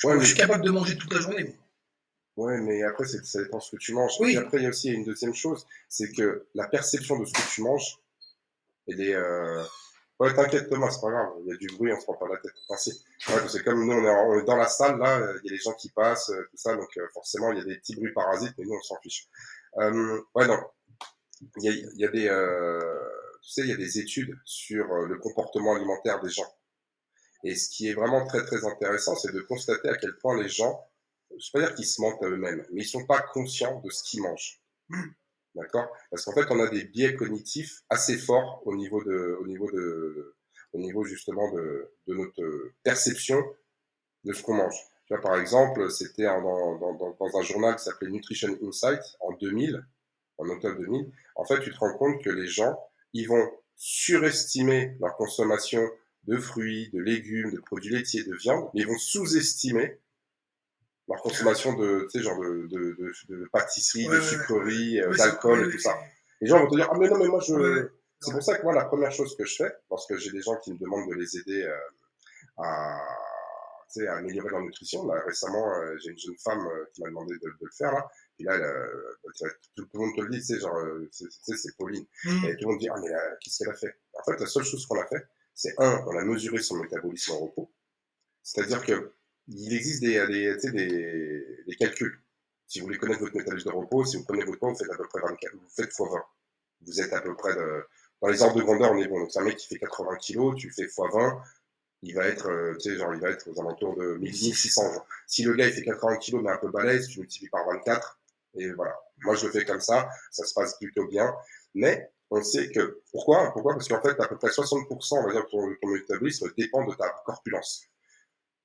Ouais, je suis capable de manger toute la journée. moi. Ouais, mais après, c'est- ça dépend ce que tu manges. Oui. Et après, il y a aussi une deuxième chose, c'est que la perception de ce que tu manges, elle est... Euh... Ouais, t'inquiète Thomas, c'est pas grave, il y a du bruit, on se prend pas la tête. Ouais, c'est comme nous, on est, en- on est dans la salle, là, euh, il y a les gens qui passent, euh, tout ça, donc euh, forcément, il y a des petits bruits parasites, mais nous, on s'en fiche. Euh, ouais, non. Il y a, il y a des... Euh... Tu sais, il y a des études sur le comportement alimentaire des gens. Et ce qui est vraiment très, très intéressant, c'est de constater à quel point les gens je vais pas dire qu'ils se mentent à eux-mêmes, mais ils sont pas conscients de ce qu'ils mangent. D'accord? Parce qu'en fait, on a des biais cognitifs assez forts au niveau de, au niveau de, au niveau justement de, notre perception de ce qu'on mange. Tu vois, par exemple, c'était dans, dans un journal qui s'appelait Nutrition Insight en 2000, en octobre 2000. En fait, tu te rends compte que les gens, ils vont surestimer leur consommation de fruits, de légumes, de produits laitiers, de viande, mais ils vont sous-estimer leur consommation de, tu sais, genre de, de, de, de pâtisserie, Ouais, de sucreries, euh, Ouais, c'est- d'alcool et tout ça. Les gens vont te dire, ah mais non, mais moi je... C'est pour ça que moi, la première chose que je fais, lorsque j'ai des gens qui me demandent de les aider euh, à, tu sais, à améliorer leur nutrition, là, récemment, euh, j'ai une jeune femme euh, qui m'a demandé de, de le faire, là, et là, euh, sais, tout, le monde te le dit, tu sais, genre, euh, c'est- tu sais, c'est Pauline. Mm. Et tout le monde dit, ah mais qu'est-ce qu'elle a fait? En fait, la seule chose qu'on a fait, c'est un, on a mesuré son métabolisme en repos. C'est-à-dire que il existe des, des, des, des calculs. Si vous voulez connaître votre métabolisme de repos, si vous prenez votre poids, vous faites à peu près 24, vous faites x 20. Vous êtes à peu près de, dans les ordres de grandeur, on est bon. Donc, c'est un mec qui fait 80 kilos, tu fais x 20, il va être, euh, tu sais, genre, il va être aux alentours de 1600. Genre. Si le gars, il fait 80 kilos, mais un peu balèze, tu multiplies par 24, Et voilà. Moi, je le fais comme ça. Ça se passe plutôt bien. Mais on sait que. Pourquoi? Pourquoi? Parce qu'en fait, à peu près 60% on va dire, de ton, ton métabolisme dépend de ta corpulence.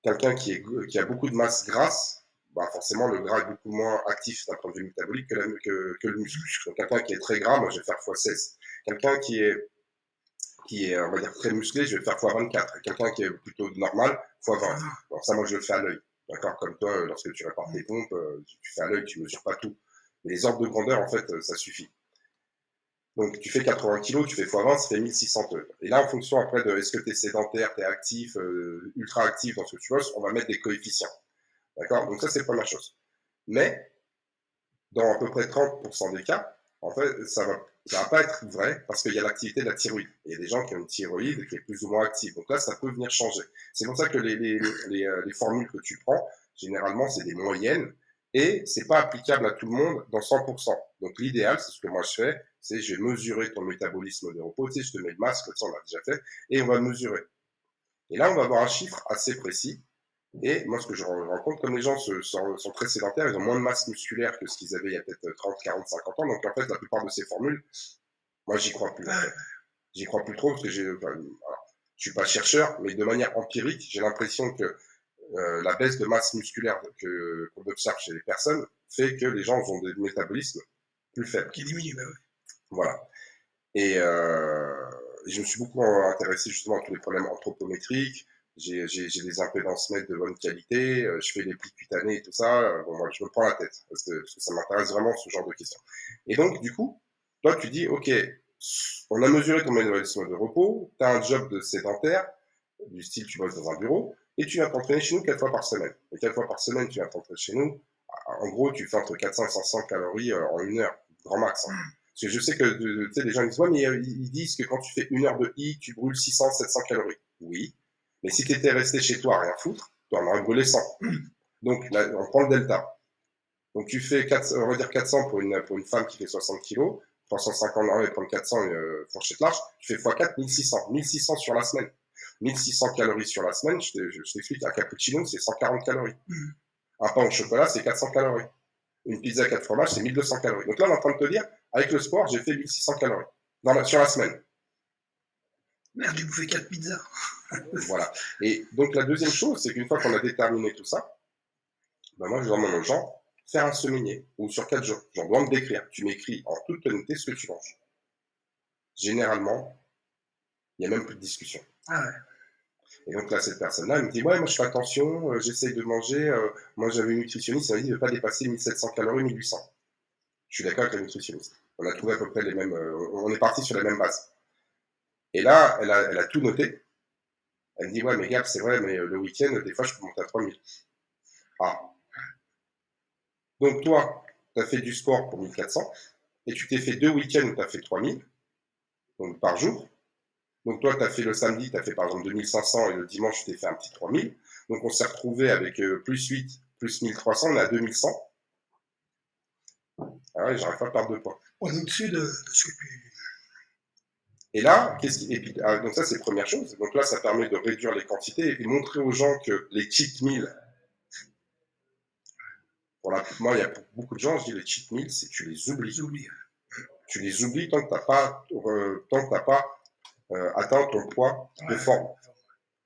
Quelqu'un qui, qui a beaucoup de masse grasse, bah forcément, le gras est beaucoup moins actif d'un point de vue métabolique que, que, que le muscle. Quelqu'un qui est très gras, moi, je vais faire x16. Quelqu'un qui est qui est, on va dire, très musclé, je vais faire x24. Quelqu'un qui est plutôt normal, x20. Donc ça, moi, je le fais à l'œil. D'accord? Comme toi, euh, lorsque tu répares tes pompes, euh, tu fais à l'œil, tu mesures pas tout. Mais les ordres de grandeur, en fait, euh, ça suffit. Donc, tu fais 80 kg, tu fais x20, ça fait 1600 tonnes. Et là, en fonction après de est-ce que tu es sédentaire, tu es actif, ultra actif dans ce que tu bosses, on va mettre des coefficients. D'accord? Donc, ça, c'est la première chose. Mais, dans à peu près 30% des cas, en fait, ça va ça va pas être vrai parce qu'il y a l'activité de la thyroïde. Il y a des gens qui ont une thyroïde qui est plus ou moins active. Donc là, ça peut venir changer. C'est pour ça que les, les, les, euh, les formules que tu prends, généralement, c'est des moyennes et c'est pas applicable à tout le monde dans 100%. Donc l'idéal, c'est ce que moi je fais, c'est je vais mesurer ton métabolisme de repos. Tu sais, je te mets le masque, ça on l'a déjà fait, et on va mesurer. Et là, on va avoir un chiffre assez précis et moi, ce que je rencontre, comme les gens sont, très sédentaires, ils ont moins de masse musculaire que ce qu'ils avaient il y a peut-être 30, 40, 50 ans. Donc, en fait, la plupart de ces formules, moi, j'y crois plus. J'y crois plus trop parce que j'ai, enfin, je suis pas chercheur, mais de manière empirique, j'ai l'impression que euh, la baisse de masse musculaire que qu'on observe chez les personnes fait que les gens ont des métabolismes plus faibles. Qui diminuent, bah oui. Voilà. Et euh, je me suis beaucoup intéressé justement à tous les problèmes anthropométriques, j'ai des impédances nettes de bonne qualité, euh, je fais des plis cutanés et tout ça. Euh, bon, moi, je me prends la tête parce que, ça m'intéresse vraiment ce genre de questions. Et donc, du coup, toi, tu dis, OK, on a mesuré ton métabolisme de repos, tu as un job de sédentaire, du style tu bosses dans un bureau, et tu viens t'entraîner chez nous quatre fois par semaine. Et quatre fois par semaine, tu viens t'entraîner chez nous. En gros, tu fais entre 400 et 500 calories en une heure, grand max. Hein. Parce que je sais que tu sais, les gens disent, ouais, mais ils disent que quand tu fais une heure de I, tu brûles 600, 700 calories. Oui, mais si tu étais resté chez toi à rien foutre, tu en aurais brûlé 100. Donc là, on prend le delta. Donc tu fais 4, on va dire 400 pour une, pour une femme qui fait 60 kg, 350, non, prendre 400 euh, fourchette large, tu fais x4, 1600. 1600 sur la semaine. 1600 calories sur la semaine, je t'explique, un cappuccino, c'est 140 calories. Un pain au chocolat, c'est 400 calories. Une pizza à 4 fromages, c'est 1200 calories. Donc là, on est en train de te dire, avec le sport, j'ai fait 1600 calories dans sur la semaine. Merde, j'ai bouffé 4 pizzas. voilà. Et donc la deuxième chose, c'est qu'une fois qu'on a déterminé tout ça, ben moi je demande aux gens faire un semainier ou sur 4 jours. J'en dois me décrire. Tu m'écris en toute honnêteté ce que tu manges. Généralement, il n'y a même plus de discussion. Ah ouais. Et donc là, cette personne-là, elle me dit Ouais, moi je fais attention, euh, j'essaye de manger. Euh, moi j'avais une nutritionniste, elle m'a dit de ne pas dépasser 1700 calories, 1800. Je suis d'accord avec la nutritionniste. On a trouvé à peu près les mêmes. Euh, on est parti sur la même base. Et là, elle a, tout noté. Elle me dit, ouais, mais Gab, c'est vrai, mais le week-end, des fois, je peux monter à 3000. Ah. Donc, toi, tu as fait du sport pour 1400 et tu t'es fait deux week-ends où tu as fait 3000 donc par jour. Donc, toi, tu as fait le samedi, tu as fait par exemple 2500 et le dimanche, tu t'es fait un petit 3000. Donc, on s'est retrouvé avec euh, plus 8, plus 1300, on est à 2100. Ah ouais, j'arrive pas à perdre de poids. On est au-dessus de, de ce que et là, qu'est-ce qui... et puis, ah, donc ça c'est première chose. Donc là, ça permet de réduire les quantités et montrer aux gens que les cheat meals, pour la... moi, il y a beaucoup de gens, je dis les cheat meals, c'est tu les oublies. Tu les oublies tant que t'as pas, euh, tant que pas euh, atteint ton poids de forme.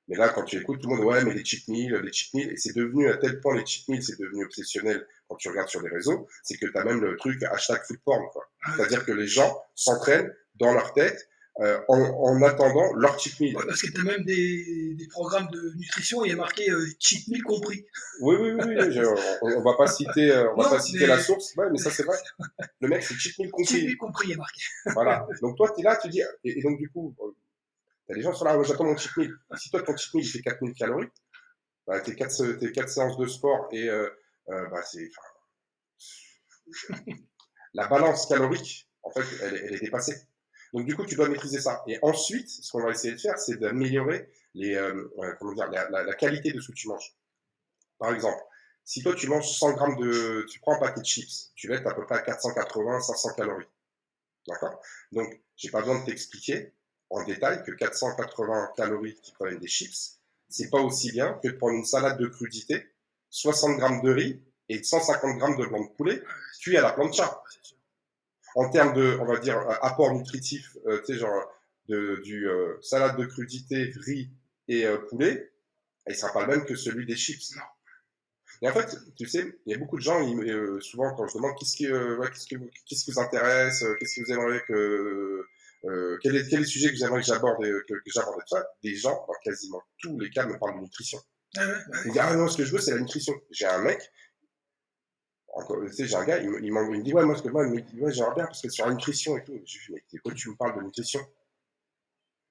Mais là, quand tu écoutes, tout le monde, ouais, mais les cheat meals, les cheat meals, et c'est devenu à tel point les cheat meals, c'est devenu obsessionnel quand tu regardes sur les réseaux, c'est que tu as même le truc hashtag foodporn, quoi. Ah C'est-à-dire que les gens s'entraînent dans leur tête euh, en, en, attendant leur cheat meal. parce que tu as même des, des, programmes de nutrition, il y a marqué euh, cheat meal compris. Oui, oui, oui, je, on, on, va pas citer, euh, on va pas citer la source, ouais, mais ça c'est vrai. Le mec, c'est cheat meal compris. Cheat meal compris, il y a marqué. voilà. Donc toi, tu es là, tu dis, et, et donc du coup, des gens sont là, j'attends mon cheat meal. Si toi, ton cheat meal, il fait 4000 calories, bah, tes 4, tes 4 séances de sport et, euh, euh, bah, la balance calorique, en fait, elle, est dépassée. Donc du coup, tu dois maîtriser ça. Et ensuite, ce qu'on va essayer de faire, c'est d'améliorer les, euh, la, la, qualité de ce que tu manges. Par exemple, si toi tu manges 100 grammes de, tu prends un paquet de chips, tu vas être à peu près à 480, 500 calories. D'accord? Donc, j'ai pas besoin de t'expliquer en détail que 480 calories qui proviennent des chips, c'est pas aussi bien que de prendre une salade de crudité, 60 grammes de riz et 150 grammes de blanc de poulet cuit à la plancha. En termes de, on va dire, apport nutritif, euh, tu sais, genre de, du euh, salade de crudité, riz et euh, poulet, il sera pas le même que celui des chips. Non. Et en fait, tu sais, il y a beaucoup de gens, souvent quand je demande qu'est-ce qui, qu'est-ce, que, qu'est-ce qui vous intéresse, qu'est-ce que vous aimeriez que, quel, est, quel est le sujet que j'aimerais que j'aborde, que, que j'aborde tout ça, des gens, dans quasiment tous les cas, me parlent de nutrition. Ah, ouais, bah ah non, ce que je veux, c'est la nutrition. J'ai un mec, tu sais, j'ai un gars, il me, il, me dit, ouais, moi, ce que moi, il me dit, ouais, j'aimerais bien parce que sur la nutrition et tout. Je lui dis, mais quoi, tu me parles de nutrition?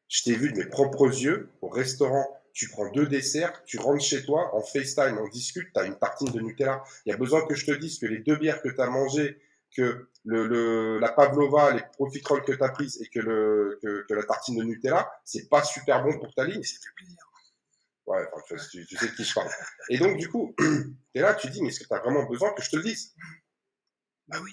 Je t'ai vu de mes propres yeux au restaurant. Tu prends deux desserts, tu rentres chez toi, en FaceTime, on discute, tu as une tartine de Nutella. Il y a besoin que je te dise que les deux bières que tu as mangées, que le, le, la Pavlova, les profiteroles que tu as prises et que, le, que, que, la tartine de Nutella, c'est pas super bon pour ta ligne. Ouais, tu, tu, sais de qui je parle. Et donc, du coup, tu es là, tu dis, mais est-ce que tu as vraiment besoin que je te le dise? Bah oui.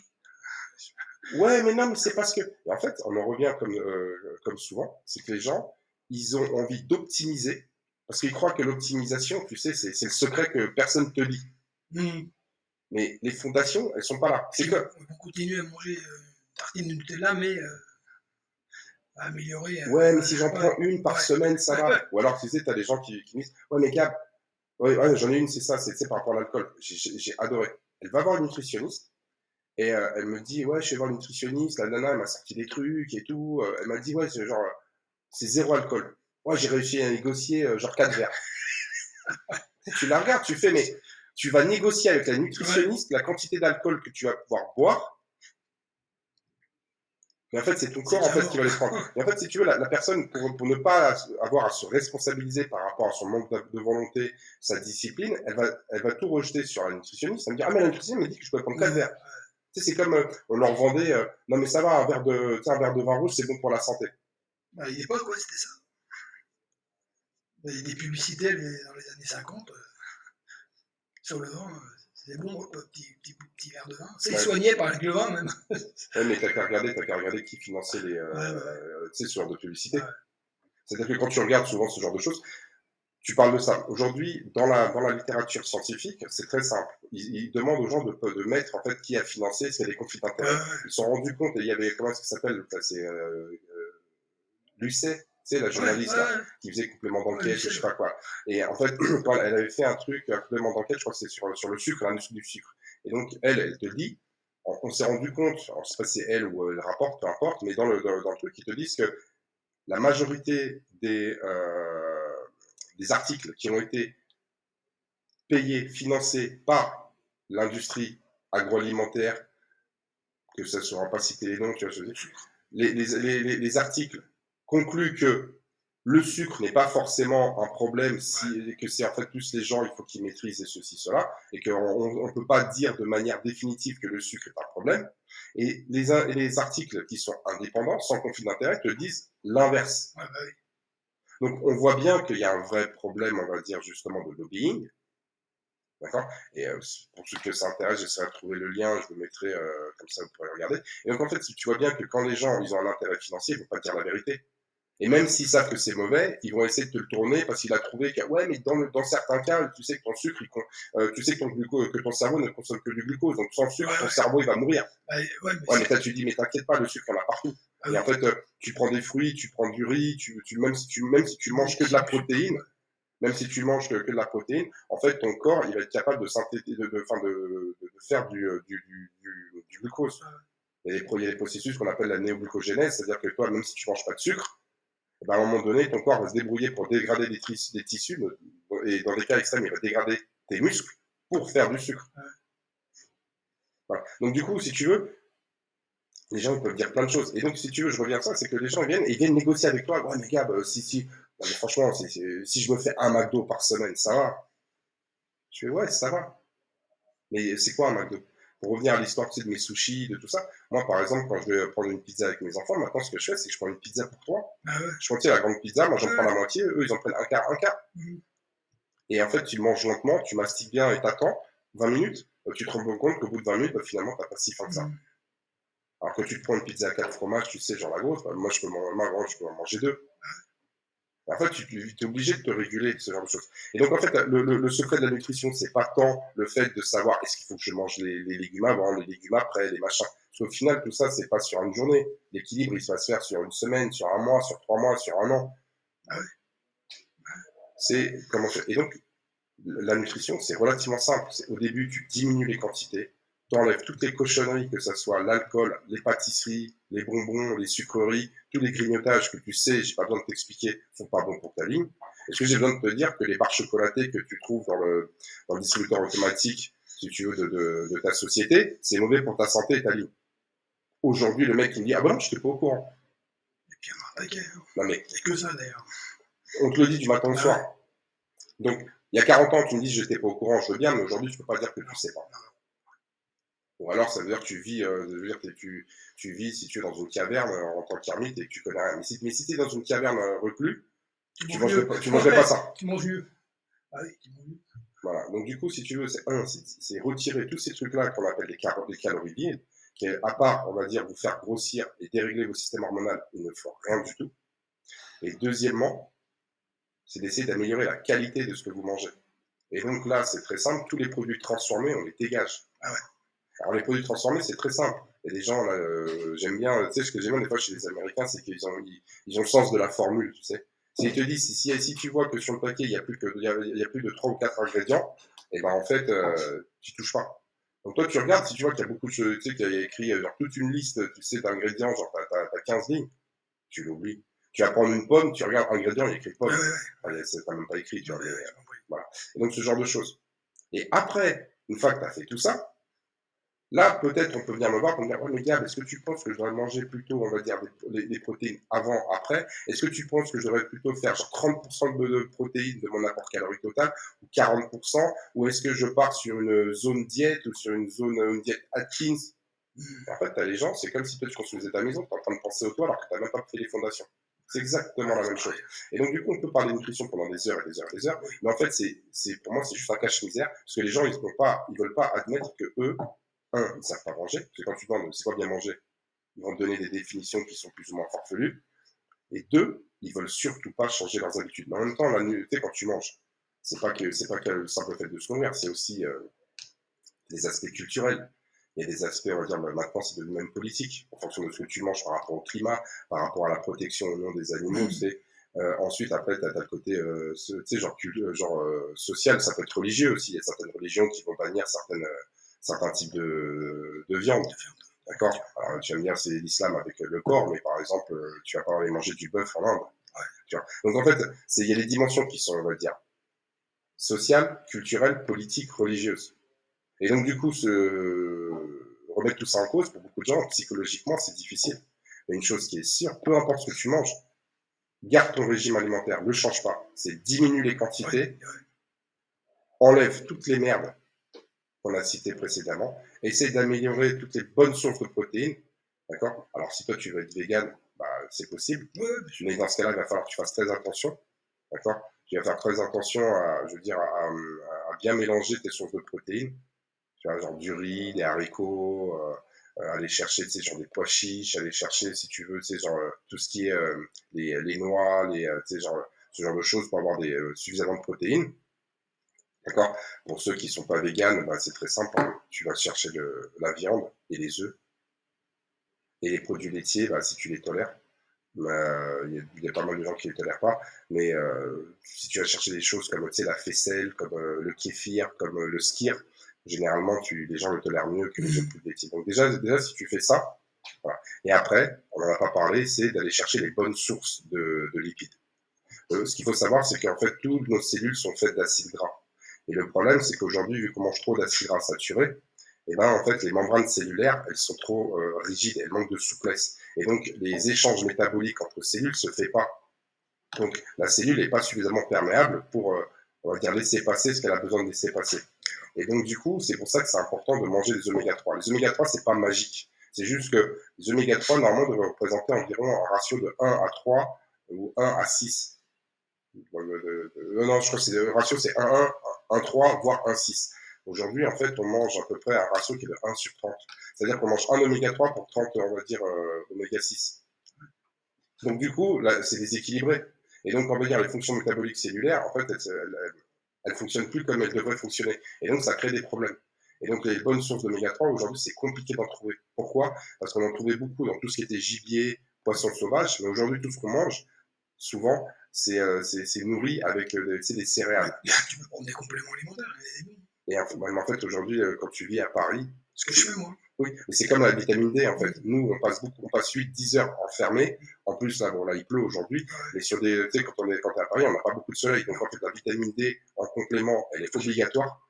Ouais, mais non, mais c'est parce que. Et en fait, on en revient comme, euh, comme souvent, c'est que les gens, ils ont envie d'optimiser, parce qu'ils croient que l'optimisation, tu sais, c'est le secret que personne ne te dit. Mmh. Mais les fondations, elles sont pas là. C'est que. On continue à manger euh, tartine de Nutella, mais. Euh, améliorer. Euh, ouais, mais si j'en prends une par semaine, ça va. Ou alors, tu sais, tu as des gens qui, qui me disent Ouais, mais Gab, j'en ai une, c'est ça, c'est par rapport à l'alcool. J'ai adoré. Elle va voir une nutritionniste et euh, elle me dit Ouais, je vais voir une nutritionniste, la nana, elle m'a sorti des trucs et tout. Elle m'a dit Ouais, c'est genre, c'est zéro alcool. Ouais, j'ai réussi à négocier genre 4 verres. tu la regardes, tu fais, mais tu vas négocier avec la nutritionniste la quantité d'alcool que tu vas pouvoir boire mais en fait, c'est ton corps en fait qui va les prendre. Et en fait, si tu veux, la, personne, pour, pour, ne pas avoir à se responsabiliser par rapport à son manque de, volonté, sa discipline, elle va, elle va tout rejeter sur la nutritionniste. Elle me dit, ah, mais la nutritionniste me dit que je peux prendre 4 verres. Tu sais, c'est comme, euh, on leur vendait, euh, non, mais ça va, un verre de, un verre de vin rouge, c'est bon pour la santé. Il pas quoi, c'était ça. Il y a des publicités dans les années 50, euh, sur le vin, c'est bon, petit, petit, petit, verre de vin. C'est soigné par le vin même. ouais, mais t'as qu'à regarder, t'as qu'à regarder qui finançait les, euh, tu sais, ce genre de publicité. C'est-à-dire que quand tu regardes souvent ce genre de choses, tu parles de ça. Aujourd'hui, dans la, dans la littérature scientifique, c'est très simple. Ils, demandent aux gens de, de mettre, en fait, qui a financé, c'est les conflits d'intérêts. Ils se sont rendus compte, et il y avait, comment est-ce qu'il s'appelle, c'est, euh, euh, Lucet, sais, la journaliste qui faisait complément d'enquête, je sais pas quoi. Et en fait, quand elle avait fait un truc, un complément d'enquête, je crois que c'est sur, sur le sucre, l'industrie du sucre. Et donc, elle, elle te dit, on, s'est rendu compte, alors, je sais pas si c'est elle ou elle rapporte, peu importe, mais dans le, dans, le truc, ils te disent que la majorité des, euh, des articles qui ont été payés, financés par l'industrie agroalimentaire, que ça ne sera pas cité les noms, tu vois, les, les, les, les articles conclut que le sucre n'est pas forcément un problème, si, que c'est en fait plus les gens, il faut qu'ils maîtrisent ceci, cela, et qu'on ne peut pas dire de manière définitive que le sucre est un problème. Et les, les articles qui sont indépendants, sans conflit d'intérêt, te disent l'inverse. Bah Donc on voit bien qu'il y a un vrai problème, on va dire justement de lobbying. D'accord? Et euh, pour ceux que ça intéresse, j'essaierai de trouver le lien, je le mettrai euh, comme ça, vous pourrez regarder. Et donc en fait, tu vois bien que quand les gens ils ont un intérêt financier, ils ne vont pas dire la vérité. Et même s'ils savent que c'est mauvais, ils vont essayer de te le tourner parce qu'il a trouvé que, ouais, mais dans, dans certains cas, tu sais que ton sucre, euh, tu sais que ton, glucose, que ton cerveau ne consomme que du glucose. Donc sans sucre, ton cerveau, il va mourir. ouais, mais, mais tu dis, mais t'inquiète pas, le sucre, en a partout. Ah et en fait, euh, tu prends des fruits, tu prends du riz, tu, tu, même, si tu, même si tu manges que de la protéine, même si tu manges que, de la protéine, en fait, ton corps, il va être capable de synthétiser, de, de, de, de, faire du, euh, du, du, du, glucose. Et il y a des processus qu'on appelle la néoglucogénèse, c'est-à-dire que toi, même si tu manges pas de sucre, ben, à un moment donné, ton corps va se débrouiller pour dégrader des, tissus, et dans des cas extrêmes, il va dégrader tes muscles pour faire du sucre. Donc du coup, si tu veux, les gens peuvent dire plein de choses. Et donc, si tu veux, je reviens à ça, c'est que les gens viennent et ils viennent négocier avec toi. Ouais, mais gars, bah, si, si, mais franchement, si, je me fais un McDo par semaine, ça va. Je fais, ouais, ça va. Mais c'est quoi un McDo? Pour revenir à l'histoire de mes sushis, de tout ça, moi, par exemple, quand je vais prendre une pizza avec mes enfants, maintenant, ce que je fais, c'est que je prends une pizza pour toi. Ah je prends la grande pizza, moi, j'en prends la moitié, eux, ils en prennent un quart, un quart. Mhm. Et en fait, tu manges lentement, tu mastiques bien et t'attends 20 minutes, euh, tu te rends compte qu'au bout de 20 minutes, bah, finalement, t'as pas si faim que ça. Mhm. Alors que tu te prends une pizza à 4 fromages, tu sais, genre la grosse, bah, moi, je peux, je peux en manger deux. En fait, tu, es obligé de te réguler, ce genre de choses. Et donc, en fait, le, secret de la nutrition, c'est pas tant le fait de savoir est-ce qu'il faut que je mange les, légumes avant, les légumes après, les machins. Parce qu'au final, tout ça, c'est pas sur une journée. L'équilibre, il va se faire sur une semaine, sur un mois, sur trois mois, sur un an. Ah c'est comment Et donc, la nutrition, c'est relativement simple. Au début, tu diminues les quantités, tu enlèves toutes les cochonneries, que ce soit l'alcool, les pâtisseries, les bonbons, les sucreries, tous les grignotages que tu sais, j'ai pas besoin de t'expliquer, sont pas bons pour ta ligne. Est-ce que j'ai besoin de te dire que les barres chocolatées que tu trouves dans le, dans le distributeur automatique, si tu veux, de, de, de ta société, c'est mauvais pour ta santé et ta ligne? Aujourd'hui, le mec, il me dit, ah bon, je n'étais pas au courant. Et puis, un paquet. Hein. Non, mais. C'est que ça, d'ailleurs. On te le dit du matin au soir. Donc, il y a 40 ans, tu me dis, je n'étais pas au courant, je veux bien, mais aujourd'hui, tu peux pas dire que tu sais pas. Ou alors, ça veut dire que tu vis, euh, veut dire que tu, tu vis, si tu es dans une caverne euh, en tant qu'ermite et que tu connais rien. Mais si, mais si tu es dans une caverne euh, reclus, tu, ne mangerais, pas, tu mangerais pas ça. Tu manges mieux. Ah oui, tu manges mieux. Voilà. Donc, du coup, si tu veux, c'est un, c'est retirer tous ces trucs-là qu'on appelle des, des calories vides, qui, à part, on va dire, vous faire grossir et dérégler vos systèmes hormonaux, ils ne font rien du tout. Et deuxièmement, c'est d'essayer d'améliorer la qualité de ce que vous mangez. Et donc là, c'est très simple, tous les produits transformés, on les dégage. Ah ouais. Alors les produits transformés, c'est très simple. A des gens, euh, j'aime bien, tu sais, ce que j'aime bien des fois chez les Américains, c'est qu'ils ont, ils, ont le sens de la formule, tu sais. S'ils te disent, si, si, si, tu vois que sur le paquet, il y a plus que, il y a, plus de 3 ou 4 ingrédients, et eh ben, en fait, euh, tu touches pas. Donc toi, tu regardes, si tu vois qu'il y a beaucoup de choses, tu sais, qu'il y a écrit, genre, toute une liste, tu sais, d'ingrédients, genre, t'as, as, 15 lignes, tu l'oublies. Tu vas prendre une pomme, tu regardes ingrédients, il y a écrit pomme. c'est quand même pas écrit, tu vois. Voilà. Et donc, ce genre de choses. Et après, une fois que tu as fait tout ça, Là, peut-être, on peut venir me voir pour me dire, oh, mais gars, est-ce que tu penses que je devrais manger plutôt, on va dire, des, protéines avant, après? Est-ce que tu penses que je devrais plutôt faire 30% de, protéines de mon apport calorique total ou 40% Ou est-ce que je pars sur une zone diète ou sur une zone une diète Atkins? En fait, as les gens, c'est comme si toi, tu construisais ta maison, tu es en train de penser au toit alors que tu n'as même pas fait les fondations. C'est exactement la même chose. Et donc, du coup, on peut parler de nutrition pendant des heures et des heures et des heures. Mais en fait, c'est, pour moi, c'est juste un cache-misère. Parce que les gens, ils ne veulent pas admettre que eux, un, ils ne savent pas manger, parce que quand tu demandes c'est quoi bien manger, ils vont te donner des définitions qui sont plus ou moins farfelues. Et deux, ils veulent surtout pas changer leurs habitudes. Mais en même temps, la nuit, quand tu manges, c'est pas que c'est pas que le simple fait de se nourrir, c'est aussi euh, des aspects culturels. Il y a des aspects, on va dire, maintenant c'est devenu même politique, en fonction de ce que tu manges par rapport au climat, par rapport à la protection au nom des animaux. C'est euh, ensuite, après, tu as, le côté, euh, genre, genre euh, social, ça peut être religieux aussi. Il y a certaines religions qui vont bannir certaines certains types de, de viande. D'accord? Alors, tu vas me dire, c'est l'islam avec le porc, mais par exemple, tu vas pas aller manger du bœuf en Inde. tu vois Donc, en fait, il y a des dimensions qui sont, on va dire, sociales, culturelles, politiques, religieuses. Et donc, du coup, se remettre tout ça en cause, pour beaucoup de gens, psychologiquement, c'est difficile. Mais une chose qui est sûre, peu importe ce que tu manges, garde ton régime alimentaire, ne change pas. C'est diminue les quantités, enlève toutes les merdes qu'on a cité précédemment. Essaye d'améliorer toutes les bonnes sources de protéines. D'accord? Alors, si toi, tu veux être vegan, bah, c'est possible. Mais dans ce cas-là, il va falloir que tu fasses très attention. D'accord? Tu vas faire très attention à, je veux dire, à, bien mélanger tes sources de protéines. Tu vois, genre du riz, des haricots, euh, aller chercher, tu sais, genre des pois chiches, aller chercher, si tu veux, tu sais, genre euh, tout ce qui est euh, les, les, noix, les, tu sais, genre, ce genre de choses pour avoir des, suffisamment de protéines. D'accord? Pour ceux qui ne sont pas véganes, bah, c'est très simple. Hein. Tu vas chercher de, la viande et les œufs. Et les produits laitiers, bah, si tu les tolères, bah, il y, a pas mal de gens qui ne les tolèrent pas. Mais euh, si tu vas chercher des choses comme la faisselle, comme euh, le kéfir, comme euh, le skir, généralement, tu, les gens le tolèrent mieux que les autres laitiers. Donc déjà, déjà, si tu fais ça, voilà. Et après, on n'en a pas parlé, c'est d'aller chercher les bonnes sources de, de lipides. ce qu'il faut savoir, c'est qu'en fait, toutes nos cellules sont faites d'acides gras. Et le problème, c'est qu'aujourd'hui, vu qu'on mange trop d'acides gras saturés, et eh ben, en fait, les membranes cellulaires, elles sont trop euh, rigides, elles manquent de souplesse. Et donc, les échanges métaboliques entre cellules se fait pas. Donc, la cellule n'est pas suffisamment perméable pour, euh, on va dire, laisser passer ce qu'elle a besoin de laisser passer. Et donc, du coup, c'est pour ça que c'est important de manger des oméga 3. Les oméga 3, c'est pas magique. C'est juste que les oméga 3, normalement, devraient représenter environ un ratio de 1 à 3 ou 1 à 6. Euh, non, je crois que le ratio, c'est 1 1, 1 3, voire 1 6. Aujourd'hui, en fait, on mange à peu près un ratio qui est de 1 sur 30. C'est-à-dire qu'on mange un oméga 3 pour 30, on va dire, euh, oméga 6. Donc, du coup, là, c'est déséquilibré. Et donc, on va dire les fonctions métaboliques cellulaires, en fait, elles, elles, fonctionnent plus comme elles devraient fonctionner. Et donc, ça crée des problèmes. Et donc, les bonnes sources d'oméga 3, aujourd'hui, c'est compliqué d'en trouver. Pourquoi? Parce qu'on en trouvait beaucoup dans tout ce qui était gibier, poisson sauvage, mais aujourd'hui, tout ce qu'on mange, souvent, c'est euh, nourri avec euh, des céréales. Tu peux prendre des compléments alimentaires. Et en fait, aujourd'hui, euh, quand tu vis à Paris. Ce que je fais, moi. Oui, mais c'est comme la vitamine D, en fait. Nous, on passe beaucoup, on passe 8-10 heures enfermés. En plus, là, bon, là, il pleut aujourd'hui. Mais sur des, tu sais, quand on est, quand est à Paris, on n'a pas beaucoup de soleil. Donc, en fait, la vitamine D, en complément, elle est obligatoire.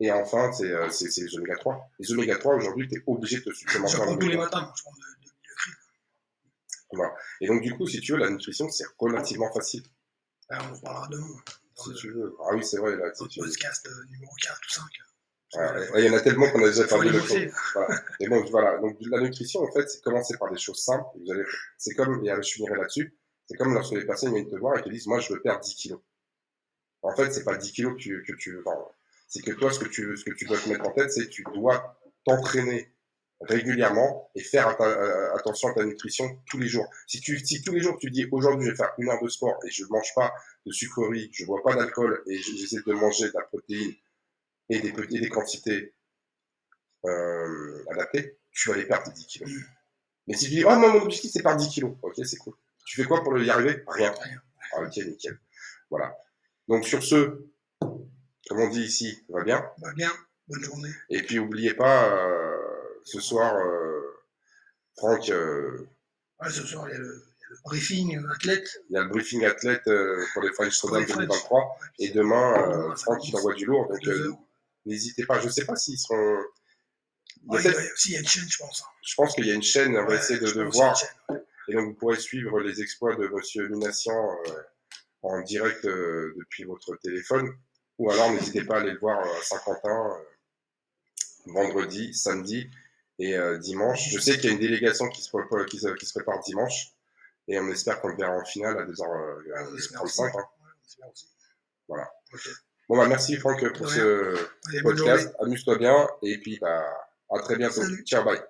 Et enfin, c'est euh, les oméga 3. Les oméga 3, aujourd'hui, tu es obligé de te supplémenter. Je tous les matins, je prends Voilà. Et donc, du coup, si tu veux, la nutrition, c'est relativement facile. Ah, on parlera demain. Si tu veux. Ah oui, c'est vrai. Là, si podcast euh, numéro 4 ou 5. il y en a tellement qu'on a déjà parlé de choses. Voilà. Et bon, voilà. Donc, la nutrition, en fait, c'est commencer par des choses simples. Vous allez, c'est comme, et je finirai là-dessus, c'est comme lorsque les personnes viennent te voir et te disent, moi, je veux perdre 10 kilos. En fait, c'est pas 10 kilos que tu, que tu, enfin, c'est que toi, ce que tu, ce que tu dois te mettre en tête, c'est que tu dois t'entraîner régulièrement et faire euh, attention à ta nutrition tous les jours. Si, tu, si tous les jours tu dis aujourd'hui je vais faire une heure de sport et je ne mange pas de sucreries, je ne bois pas d'alcool et j'essaie de manger de la protéine et des, et des quantités euh, adaptées, tu vas aller perdre 10 kilos. Mais si tu dis, oh, mon objectif c'est perdre 10 kilos, ok, c'est cool. Tu fais quoi pour y arriver? Rien. Ah, ok, nickel. Voilà. Donc sur ce, comme on dit ici, va bien Va bien, bonne journée. Et puis, n'oubliez pas, euh, ce soir, euh, Franck. Euh, ce soir, il y, a le, briefing athlète. Il y a le briefing athlète pour les French Soda 2023. Et demain, Franck, il envoie du lourd. Donc, n'hésitez pas. Je ne sais pas s'ils seront. Il y, a il y a une chaîne, je pense. Hein. Je pense qu'il y a une chaîne, on va essayer de, voir. Et donc, vous pourrez suivre les exploits de M. Minassian en direct depuis votre téléphone. Ou alors, n'hésitez pas à aller le voir à Saint-Quentin euh, vendredi, samedi et euh, dimanche. Je sais qu'il y a une délégation qui se, prépare, qui, se, prépare dimanche et on espère qu'on le verra en finale à 2h35. Hein. Voilà. Bon, bah, merci Franck pour ce podcast. Amuse-toi bien et puis bah, à très bientôt. Ciao, bye.